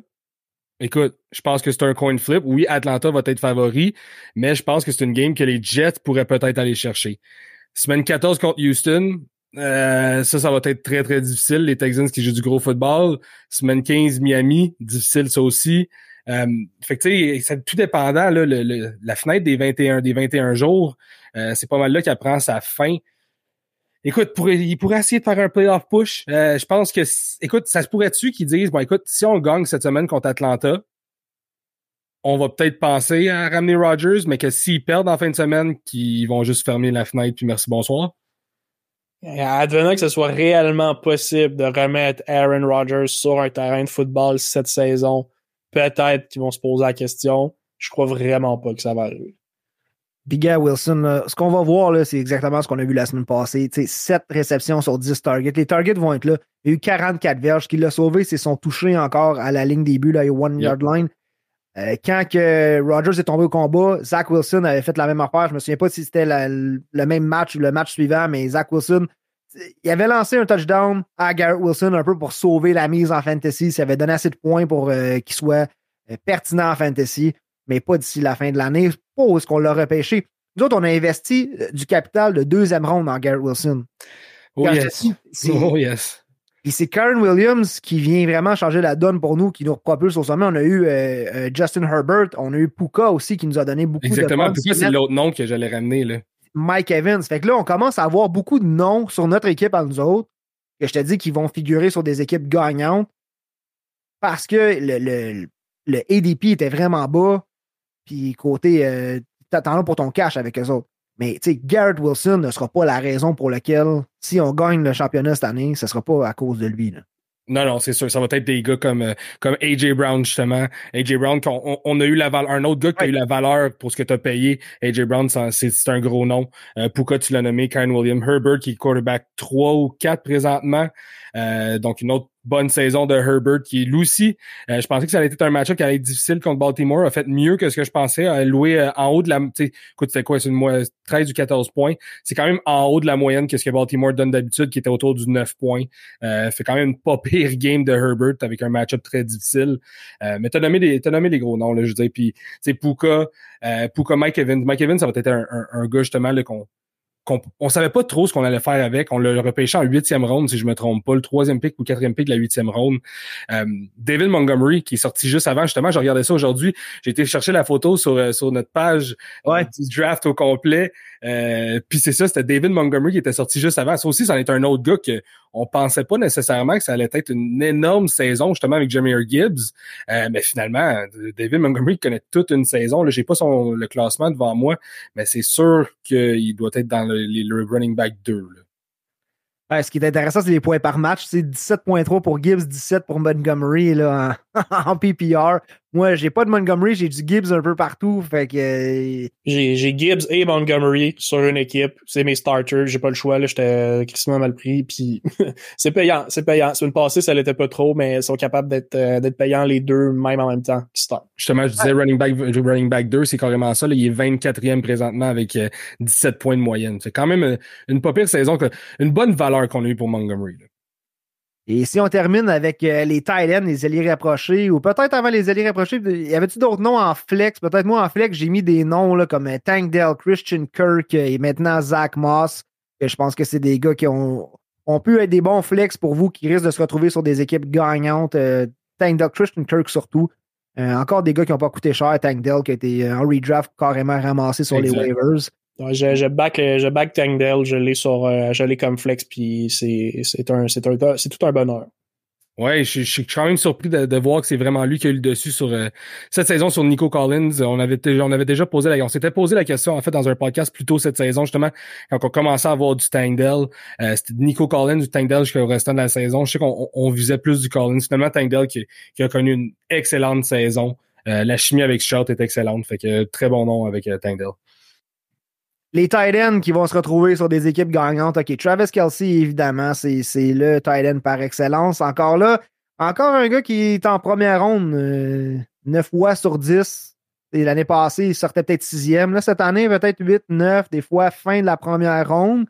Écoute, je pense que c'est un coin flip. Oui, Atlanta va être favori, mais je pense que c'est une game que les Jets pourraient peut-être aller chercher. Semaine 14 contre Houston, euh, ça, ça va être très, très difficile. Les Texans qui jouent du gros football. Semaine 15, Miami, difficile ça aussi. Euh, fait que tu sais, c'est tout dépendant, là, la fenêtre des 21, des 21 jours, euh, c'est pas mal là qu'elle prend sa fin. Écoute, pour, il pourrait essayer de faire un playoff push. je pense que, écoute, ça se pourrait-tu qu'ils disent, bon, écoute, si on gagne cette semaine contre Atlanta, on va peut-être penser à ramener Rodgers, mais que s'ils perdent en fin de semaine, qu'ils vont juste fermer la fenêtre puis merci, bonsoir. Advenant que ce soit réellement possible de remettre Aaron Rodgers sur un terrain de football cette saison, peut-être qu'ils vont se poser la question. Je crois vraiment pas que ça va arriver. Big Wilson, ce qu'on va voir, c'est exactement ce qu'on a vu la semaine passée. 7 réceptions sur 10 targets. Les targets vont être là. Il y a eu 44 verges. qui l'a sauvé, c'est son touché encore à la ligne début, là, il one yard line. Euh, quand que Rodgers est tombé au combat, Zach Wilson avait fait la même affaire. Je me souviens pas si c'était le même match ou le match suivant, mais Zach Wilson, il avait lancé un touchdown à Garrett Wilson un peu pour sauver la mise en fantasy. Il avait donné assez de points pour euh, qu'il soit euh, pertinent en fantasy, mais pas d'ici la fin de l'année. Pas où est-ce qu'on l'a repêché. Nous autres, on a investi du capital de deuxième ronde dans Garrett Wilson. Oh yes. oh yes. Et c'est Karen Williams qui vient vraiment changer la donne pour nous, qui nous propulse au sommet. On a eu euh, euh, Justin Herbert, on a eu Puka aussi qui nous a donné beaucoup Exactement. de Exactement, Puka, c'est l'autre nom que j'allais ramener. Là. Mike Evans. Fait que là, on commence à avoir beaucoup de noms sur notre équipe à nous autres, que je te dis qu'ils vont figurer sur des équipes gagnantes parce que le, le, le ADP était vraiment bas. puis côté, euh, t'attends là pour ton cash avec eux autres. Mais tu sais, Garrett Wilson ne sera pas la raison pour laquelle, si on gagne le championnat cette année, ce ne sera pas à cause de lui. Là. Non, non, c'est sûr. Ça va être des gars comme, euh, comme AJ Brown, justement. AJ Brown, on, on, a eu la valeur. Un autre gars qui a eu la valeur pour ce que tu as payé. AJ Brown, c'est un gros nom. Euh, pourquoi tu l'as nommé? Karen William Herbert, qui est quarterback 3 ou 4 présentement. Euh, donc, une autre bonne saison de Herbert qui est aussi. Euh, je pensais que ça allait être un match-up qui allait être difficile contre Baltimore. A fait mieux que ce que je pensais. A loué euh, en haut de la. Écoute, c'était quoi? C'est une 13 ou 14 points. C'est quand même en haut de la moyenne que ce que Baltimore donne d'habitude, qui était autour du 9 points. Euh, fait quand même une pas *laughs* pire game de Herbert avec un match-up très difficile. Euh, mais t'as nommé des t'as nommé les gros noms, là, je veux dire. Puis c'est Puka, euh, Puka Mike Evans. Mike Evans, ça va être un, un, un gars justement qu'on on savait pas trop ce qu'on allait faire avec. On l'a repêché en huitième round, si je me trompe pas, le troisième pick ou quatrième pick de la huitième round. Euh, David Montgomery, qui est sorti juste avant, justement, je regardais ça aujourd'hui. J'ai été chercher la photo sur, euh, sur notre page ouais. du draft au complet. Euh, puis c'est ça, c'était David Montgomery qui était sorti juste avant. Ça aussi, c'en est un autre gars que on pensait pas nécessairement que ça allait être une énorme saison, justement, avec Jameer Gibbs. Euh, mais finalement, David Montgomery connaît toute une saison. Là, j'ai pas son le classement devant moi, mais c'est sûr qu'il doit être dans le, running back 2. Là. Ouais, ce qui est intéressant, c'est les points par match. C'est 17.3 pour Gibbs, 17 pour Montgomery là, en, *laughs* en PPR. Moi, j'ai pas de Montgomery, j'ai du Gibbs un peu partout. Fait que. euh, J'ai Gibbs et Montgomery sur une équipe. C'est mes starters. J'ai pas le choix. là J'étais crissement mal pris. Puis *laughs* c'est payant. C'est payant. C'est une passée, ça l'était pas trop, mais ils sont capables d'être euh, d'être payants les deux, même en même temps, qui start. Justement, je disais running back running back 2, c'est carrément ça. Là, il est 24e présentement avec euh, 17 points de moyenne. C'est quand même une, une pas pire saison, que, une bonne valeur qu'on a eu pour Montgomery. Là. Et si on termine avec euh, les ends, les alliés rapprochés, ou peut-être avant les alliés rapprochés, y avait-tu d'autres noms en flex? Peut-être moi en flex, j'ai mis des noms là, comme euh, Tank Dell, Christian Kirk euh, et maintenant Zach Moss. Que je pense que c'est des gars qui ont, ont pu être des bons flex pour vous qui risquent de se retrouver sur des équipes gagnantes. Euh, Tank Dell, Christian Kirk surtout. Euh, encore des gars qui n'ont pas coûté cher. Tank Dell qui a été en redraft carrément ramassé sur Exact. les waivers. Je, je back, euh, je back Tangdale, je l'ai sur, euh, je l'ai comme flex, puis c'est, c'est un, c'est un, c'est tout un bonheur. Ouais, je, je suis quand même surpris de, de voir que c'est vraiment lui qui a eu le dessus sur euh, cette saison sur Nico Collins. On avait on avait déjà posé la, on s'était posé la question en fait dans un podcast plus tôt cette saison justement quand on commençait à avoir du Tangdell. Euh, c'était Nico Collins du Tangdell jusqu'au restant de la saison. Je sais qu'on on- visait plus du Collins. Finalement, Tangdell qui, qui a connu une excellente saison. Euh, la chimie avec Stroud est excellente. Fait que très bon nom avec euh, Tangdell. Les tight ends qui vont se retrouver sur des équipes gagnantes. OK, Travis Kelsey, évidemment, c'est c'est le tight end par excellence. Encore là, encore un gars qui est en première ronde, euh, 9 fois sur 10. Et L'année passée, il sortait peut-être sixième. Là, cette année, peut-être 8, 9, des fois fin de la première ronde.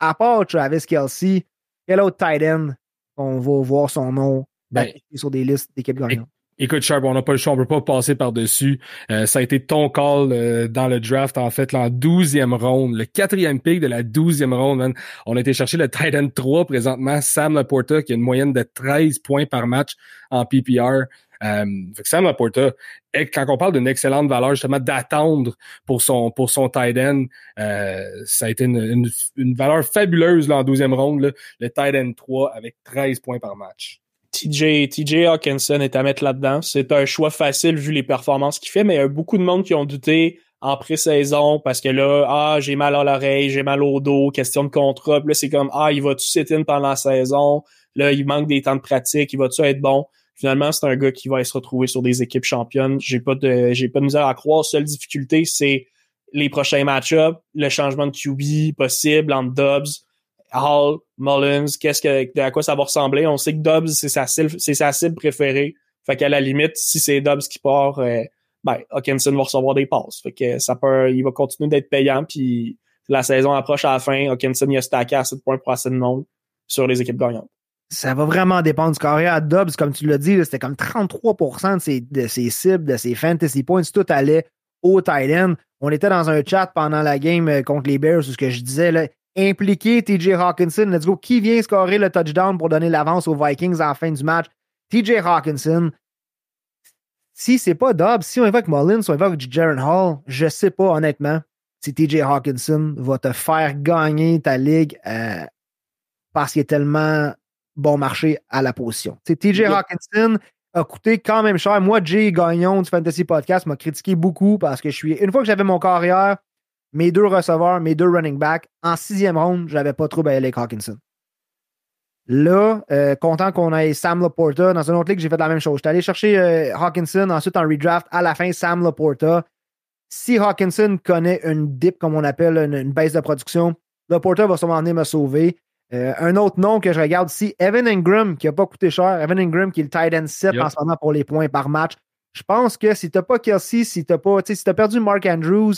À part Travis Kelsey, quel autre tight end on va voir son nom Ben, sur des listes d'équipes gagnantes? Écoute, Sharp, on n'a pas le choix, on peut pas passer par-dessus. Euh, ça a été ton call euh, dans le draft, en fait, en 12e ronde, le quatrième pick de la 12e ronde, man. On a été chercher le tight end 3 présentement, Sam Laporta, qui a une moyenne de 13 points par match en PPR. Euh, fait que Sam Laporta, quand on parle d'une excellente valeur, justement, d'attendre pour son pour son tight end, euh, ça a été une, une, une valeur fabuleuse là, en 12e ronde, là, le tight end 3 avec 13 points par match. TJ, TJ Hawkinson est à mettre là-dedans. C'est un choix facile vu les performances qu'il fait, mais il y a beaucoup de monde qui ont douté en pré-saison parce que là, ah, j'ai mal à l'oreille, j'ai mal au dos, question de contrat. Puis là, c'est comme, ah, il va-tu sit-in pendant la saison? Là, il manque des temps de pratique, il va-tu être bon? Finalement, c'est un gars qui va se retrouver sur des équipes championnes. J'ai pas de, j'ai pas de misère à croire. Seule difficulté, c'est les prochains match-ups, le changement de QB possible entre Dobbs, Hall, Mullins, qu'est-ce que, à quoi ça va ressembler? On sait que Dobbs, c'est sa cible, c'est sa cible préférée. Fait qu'à la limite, si c'est Dobbs qui part, euh, ben, Hawkinson va recevoir des passes. Fait que ça peut, il va continuer d'être payant puis la saison approche à la fin. Hawkinson, il a stacké à 7 points pour assez de monde sur les équipes gagnantes. ça va vraiment dépendre du carrière à Dobbs. Comme tu l'as dit, c'était comme 33% de ses, de ses cibles, de ses fantasy points, tout allait au tight end. On était dans un chat pendant la game euh, contre les Bears où ce que je disais, là, impliquer TJ Hawkinson, let's go, qui vient scorer le touchdown pour donner l'avance aux Vikings en fin du match? TJ Hawkinson. Si c'est pas Dobbs, si on évoque Mullins, si on évoque Jaron Hall, je sais pas honnêtement si TJ Hawkinson va te faire gagner ta ligue euh, parce qu'il est tellement bon marché à la position. C'est TJ Yeah. Hawkinson a coûté quand même cher. Moi, Jay Gagnon du Fantasy Podcast m'a critiqué beaucoup parce que je suis. Une fois que j'avais mon carrière, mes deux receveurs, mes deux running backs, en sixième ronde, j'avais pas trop avec Hawkinson. Là, euh, content qu'on ait Sam Laporta. Dans une autre ligue, j'ai fait la même chose. J'étais allé chercher euh, Hawkinson, ensuite en redraft, à la fin, Sam Laporta. Si Hawkinson connaît une dip, comme on appelle, une, baisse de production, Laporta va sûrement venir me sauver. Euh, un autre nom que je regarde ici, Evan Ingram, qui n'a pas coûté cher. Evan Ingram, qui est le tight end 7 en ce moment pour les points par match. Je pense que si tu n'as pas Kelsey, si tu pas, si as perdu Mark Andrews,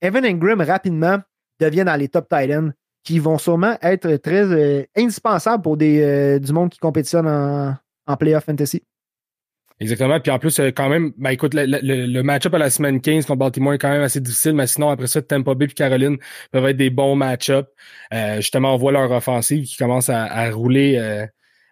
Evan Ingram rapidement devient dans les top tight ends qui vont sûrement être très euh, indispensables pour des, euh, du monde qui compétitionne en, en playoff fantasy. Exactement. Puis en plus, euh, quand même, ben écoute, le, le, match-up à la semaine 15 contre Baltimore est quand même assez difficile, mais sinon, après ça, Tampa Bay et Caroline peuvent être des bons match-ups. justement, on voit leur offensive qui commence à, à rouler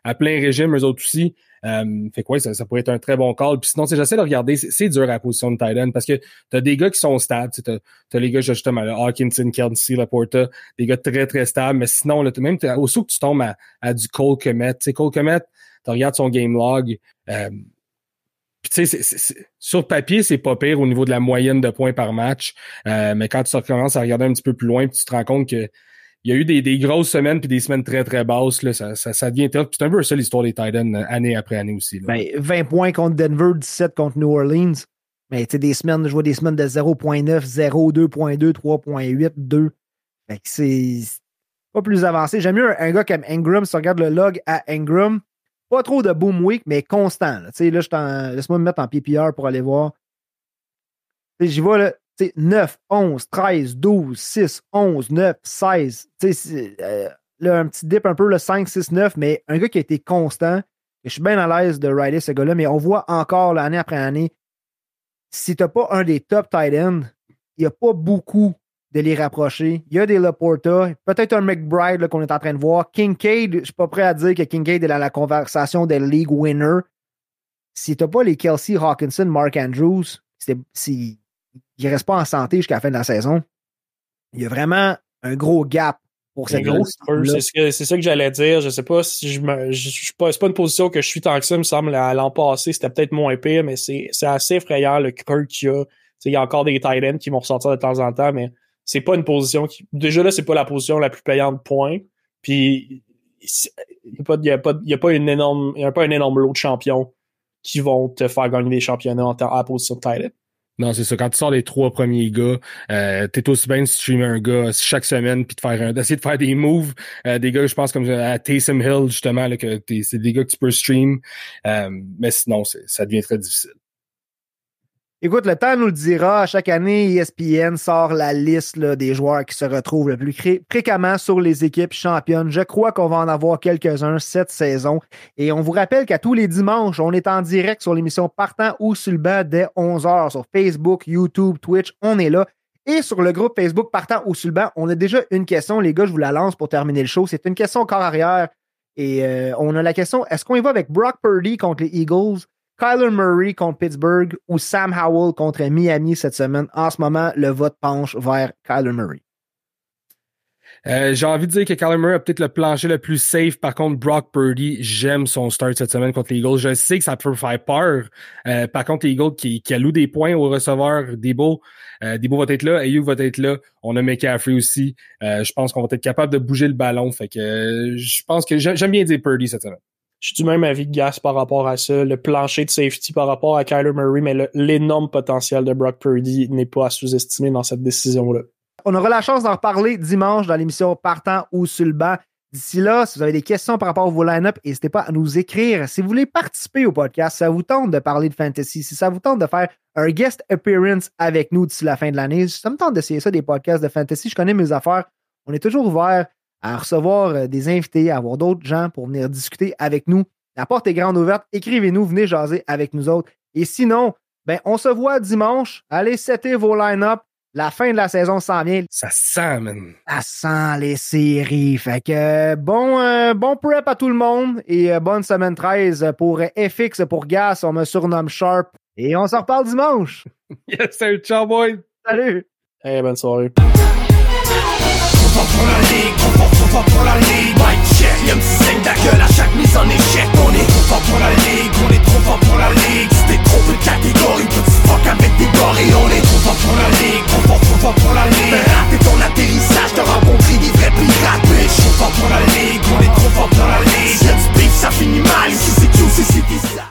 à plein régime, eux autres aussi. Euh, fait quoi, ça, ça, pourrait être un très bon call. Puis sinon, j'essaie de regarder, c'est dur à la position de tight end parce que t'as des gars qui sont stables. T'as as les gars justement, là, Hawkinson, Kelsey, Laporta, des gars très, très stables. Mais sinon, là, même au saut que tu tombes à, à du Cole Komet, tu Cole Komet, tu regardes son game log. Euh, tu sais, sur papier, c'est pas pire au niveau de la moyenne de points par match. Euh, mais quand tu commences à regarder un petit peu plus loin, tu te rends compte que il y a eu des, grosses semaines puis des semaines très, très basses. Ça, devient. C'est un peu ça l'histoire des Titans euh, année après année aussi. Là. Ben, 20 points contre Denver, 17 contre New Orleans. Mais tu sais, des semaines, je vois des semaines de 0.9, 0, 2.2, 3.8, 2. Fait que c'est pas plus avancé. J'aime mieux un, gars comme Ingram, si tu regardes le log à Ingram, pas trop de boom week, mais constant. Là, là laisse-moi me mettre en PPR pour aller voir. J'y vois, là, 9, 11, 13, 12, 6, 11, 9, 16. Euh, là, un petit dip un peu, le 5, 6, 9, mais un gars qui a été constant. Je suis bien à l'aise de rider ce gars-là, mais on voit encore l'année après année, si tu n'as pas un des top tight ends, il n'y a pas beaucoup de les rapprocher. Il y a des Laporta, peut-être un McBride qu'on est en train de voir. Kincaid, je ne suis pas prêt à dire que Kincaid est dans la conversation des league winner. Si tu n'as pas les Kelsey, Hawkinson, Mark Andrews, c'est il reste pas en santé jusqu'à la fin de la saison. Il y a vraiment un gros gap pour cette grosse. C'est ça que j'allais dire. Je sais pas si je me. Je, pas, c'est pas une position que je suis tant que ça, me semble. L'an passé, c'était peut-être moins pire, mais c'est assez effrayant le creux qu'il y a. il y a encore des tight ends qui vont ressortir de temps en temps, mais c'est pas une position qui. Déjà là, c'est pas la position la plus payante, point. Puis il n'y a, pas, y a, pas, y a pas une énorme. Il y a pas un énorme lot de champions qui vont te faire gagner des championnats en, à la position de tight end. Non, c'est ça. Quand tu sors les trois premiers gars, euh, t'es aussi bien de streamer un gars chaque semaine puis de faire d'essayer de faire des moves. Euh, des gars, je pense comme à Taysom Hill, justement, là, que c'est des gars que tu peux stream. Euh, mais sinon, ça devient très difficile. Écoute, le temps nous le dira. Chaque année, ESPN sort la liste des joueurs qui se retrouvent le plus fréquemment sur les équipes championnes. Je crois qu'on va en avoir quelques-uns cette saison. Et on vous rappelle qu'à tous les dimanches, on est en direct sur l'émission Partant ou sur dès 11h sur Facebook, YouTube, Twitch. On est là. Et sur le groupe Facebook Partant ou sur on a déjà une question. Les gars, je vous la lance pour terminer le show. C'est une question corps arrière. Et euh, on a la question est-ce qu'on y va avec Brock Purdy contre les Eagles? Kyler Murray contre Pittsburgh ou Sam Howell contre Miami cette semaine. En ce moment, le vote penche vers Kyler Murray. Euh, j'ai envie de dire que Kyler Murray a peut-être le plancher le plus safe. Par contre, Brock Purdy, j'aime son start cette semaine contre les Eagles. Je sais que ça peut faire peur. Euh, par contre, les Eagles qui, qui allouent des points au receveur, Debo, euh, Debo va être là, Ayuk va être là. On a McCaffrey aussi. je pense qu'on va être capable de bouger le ballon. Fait que je pense que j'aime bien dire Purdy cette semaine je suis du même avis que Gas par rapport à ça. Le plancher de safety par rapport à Kyler Murray, mais l'énorme potentiel de Brock Purdy n'est pas à sous-estimer dans cette décision-là. On aura la chance d'en reparler dimanche dans l'émission Partant ou sur. D'ici là, si vous avez des questions par rapport à vos line-up, n'hésitez pas à nous écrire. Si vous voulez participer au podcast, ça vous tente de parler de fantasy, si ça vous tente de faire un guest appearance avec nous d'ici la fin de l'année, ça me tente d'essayer ça, des podcasts de fantasy. Je connais mes affaires. On est toujours ouvert à recevoir euh, des invités, à avoir d'autres gens pour venir discuter avec nous. La porte est grande ouverte. Écrivez-nous, venez jaser avec nous autres. Et sinon, ben, on se voit dimanche. Allez setter vos line-up. La fin de la saison s'en vient. Ça sent, man. Ça sent les séries. Fait que bon, euh, bon prep à tout le monde et euh, bonne semaine 13 pour FX, pour Gas. On me surnomme Sharp. Et on se reparle dimanche. yes, sir. Ciao, boy. Salut. Hey, bonne soirée fort pour la ligue. My me saigne la gueule à chaque mise en échec. On est trop fort pour la ligue, on est trop fort pour la ligue. C'était trop peu de catégories, petit fuck avec des gorilles. On est trop fort pour la ligue, trop fort, trop fort pour la ligue. Raté ton atterrissage, t'auras compris des vrais pirates. Bitch, trop fort pour la ligue, on est trop fort pour la ligue. J'aime beef, ça finit mal, ici c'est juice, ici c'est ça